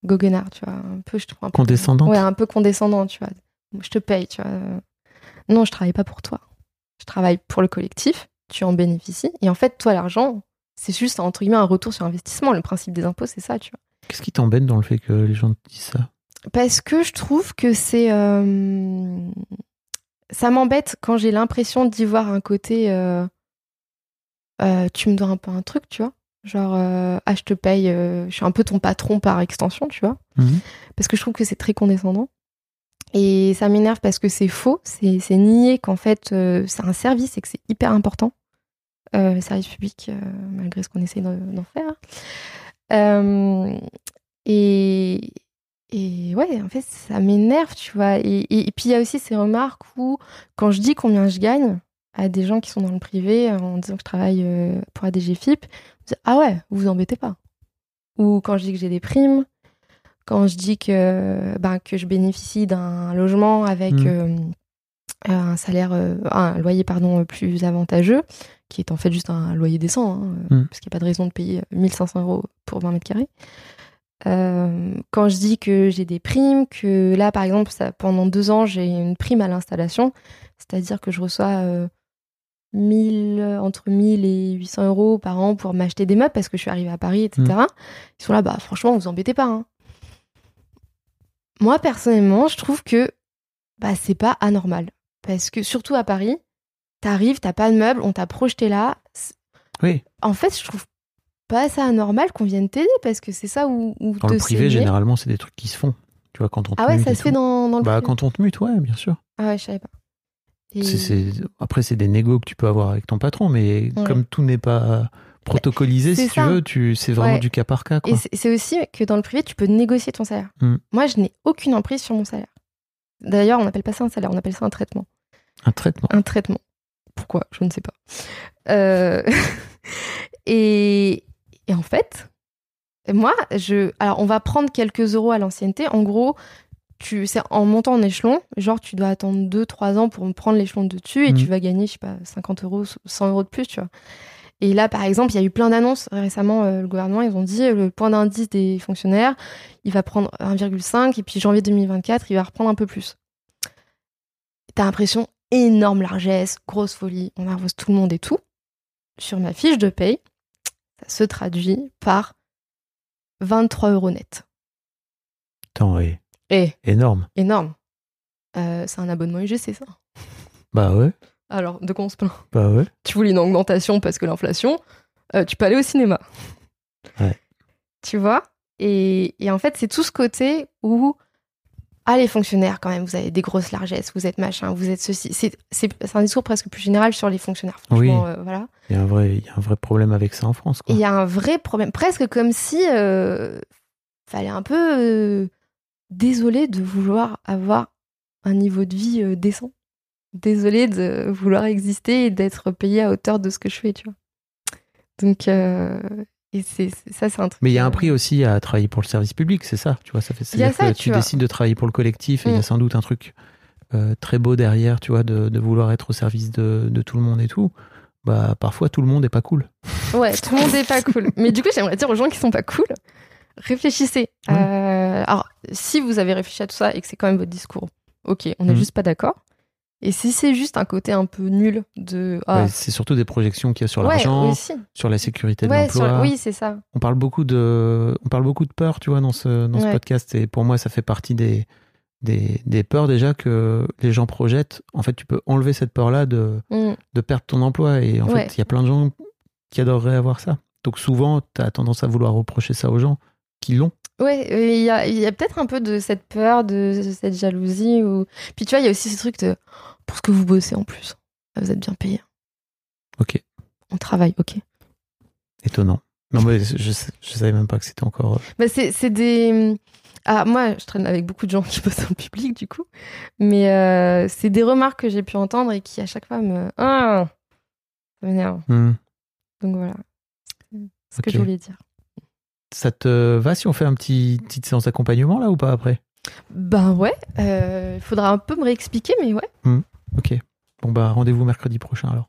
goguenard, tu vois. Un peu, je trouve. Un peu, Condescendante. Ouais, un peu condescendant, tu vois. Je te paye, tu vois. Non, je travaille pas pour toi. je travaille pour le collectif, tu en bénéficies. Et en fait, toi, l'argent, c'est juste, entre guillemets, un retour sur investissement. Le principe des impôts, c'est ça, tu vois. Qu'est-ce qui t'embête dans le fait que les gens te disent ça? Parce que je trouve que c'est. euh, Ça m'embête quand j'ai l'impression d'y voir un côté. euh, euh, tu me dois un peu un truc, tu vois. Genre, euh, ah, je te paye, euh, je suis un peu ton patron par extension, tu vois. Mhm. Parce que je trouve que c'est très condescendant. Et ça m'énerve parce que c'est faux, c'est c'est nier qu'en fait, euh, c'est un service et que c'est hyper important. Le service public, malgré ce qu'on essaie d'en d'en faire. Et, et ouais, en fait, ça m'énerve, tu vois. Et, et- et puis, il y a aussi ces remarques où, quand je dis combien je gagne à des gens qui sont dans le privé, euh, en disant que je travaille euh, pour ADGFIP, ah ouais, vous vous embêtez pas. Ou quand je dis que j'ai des primes, quand je dis que, ben, que je bénéficie d'un logement avec Mm. euh, un salaire, euh, un loyer pardon, plus avantageux, qui est en fait juste un loyer décent, hein, euh, Mm. parce qu'il n'y a pas de raison de payer 1500 euros pour 20 mètres carrés. Euh, quand je dis que j'ai des primes, que là, par exemple, ça, pendant deux ans, j'ai une prime à l'installation, c'est-à-dire que je reçois euh, 1000, entre 1000 et 800 euros par an pour m'acheter des meubles parce que je suis arrivée à Paris, etc. Ils sont là, bah franchement, vous embêtez pas. hein. Moi, personnellement, je trouve que bah, c'est pas anormal. Parce que surtout à Paris, t'arrives, t'as pas de meubles, on t'a projeté là. Oui, En fait, je trouve pas ça anormal qu'on vienne t'aider parce que c'est ça où, où dans le privé, saigner. généralement, c'est des trucs qui se font. Tu vois, quand on te Ah ouais, mute ça se fait dans, dans le Bah, privé. quand on te mute, ouais, bien sûr. Ah ouais, je savais pas. Et- Après, c'est des négos que tu peux avoir avec ton patron, mais Ouais. comme tout n'est pas protocolisé, si tu veux, tu, c'est vraiment Ouais. du cas par cas. Quoi. Et c'est- aussi que dans le privé, tu peux négocier ton salaire. Mm. Moi, je n'ai aucune emprise sur mon salaire. D'ailleurs, on n'appelle pas ça un salaire, on appelle ça un traitement. Un traitement. Un traitement. Pourquoi? Je ne sais pas. Euh, et, et en fait, moi, je. Alors, on va prendre quelques euros à l'ancienneté. En gros, tu, c'est en montant en échelon. Genre, tu dois attendre 2-3 ans pour prendre l'échelon de dessus et tu vas gagner, je sais pas, 50 euros, 100 euros de plus, tu vois. Et là, par exemple, il y a eu plein d'annonces récemment. euh, le gouvernement, ils ont dit euh, le point d'indice des fonctionnaires, il va prendre 1,5 et puis janvier 2024, il va reprendre un peu plus. T'as l'impression énorme largesse, grosse folie, on arrose tout le monde et tout. Sur ma fiche de paye, ça se traduit par 23 euros net. Attends, ouais. Et énorme. énorme. Euh, c'est un abonnement UGC, ça? Bah ouais, Alors, de quoi on se plaint? Bah ouais. Tu voulais une augmentation parce que l'inflation, euh, tu peux aller au cinéma. Ouais. Tu vois? Et, et en fait, c'est tout ce côté où, ah, les fonctionnaires, quand même, vous avez des grosses largesses, vous êtes machin, vous êtes ceci. C'est un discours presque plus général sur les fonctionnaires. Franchement, euh, voilà. Il y, a un vrai- il y a un vrai problème avec ça en France. Quoi. il y a un vrai problème, presque comme si euh, fallait un peu désolé de vouloir avoir un niveau de vie euh, décent. Désolé de vouloir exister et d'être payé à hauteur de ce que je fais, tu vois. Donc, euh, et c'est c'est- ça, c'est un truc. Mais il y a un prix aussi à travailler pour le service public, c'est ça, tu vois. Ça fait ça, que tu tu vois. décides de travailler pour le collectif et il y a Mm. sans doute un truc euh, très beau derrière, tu vois, de, de vouloir être au service de, de tout le monde et tout. Bah parfois tout le monde est pas cool. Ouais, tout le monde n'est pas cool. Mais du coup, j'aimerais dire aux gens qui sont pas cool, réfléchissez. Ouais. Euh, alors, si vous avez réfléchi à tout ça et que c'est quand même votre discours, ok, on n'est Mhm. juste pas d'accord. Et si c'est juste un côté un peu nul de. Ah, Ouais, c'est surtout des projections qu'il y a sur ouais, l'argent, sur la sécurité de l'emploi. sur- oui, c'est ça. On parle beaucoup de, on parle beaucoup de peur, tu vois, dans ce, dans ce podcast. Et pour moi, ça fait partie des, des, des peurs déjà que les gens projettent. En fait, tu peux enlever cette peur-là de, Mm. de perdre ton emploi. Et en Ouais. fait, il y a plein de gens qui adoreraient avoir ça. Donc souvent, tu as tendance à vouloir reprocher ça aux gens qui l'ont. Ouais, il y a, peut-être un peu de cette peur, de cette jalousie. Ou... Puis tu vois, il y a aussi ce truc de. Pour ce que vous bossez en plus. Vous êtes bien payé. Ok, On travaille, ok. étonnant. Non, mais je, je, je savais même pas que c'était encore. euh, Bah, c'est c'est des. Ah, moi, je traîne avec beaucoup de gens qui bossent en public, du coup. Mais euh, c'est des remarques que j'ai pu entendre et qui, à chaque fois, me. Ah Ça m'énerve. hmm. Donc voilà. C'est ce que je voulais dire. Ça te va si on fait un petit petite séance d'accompagnement là ou pas après? Ben ouais, il faudra un peu me réexpliquer, mais ouais. Ok. Bon bah rendez-vous mercredi prochain alors.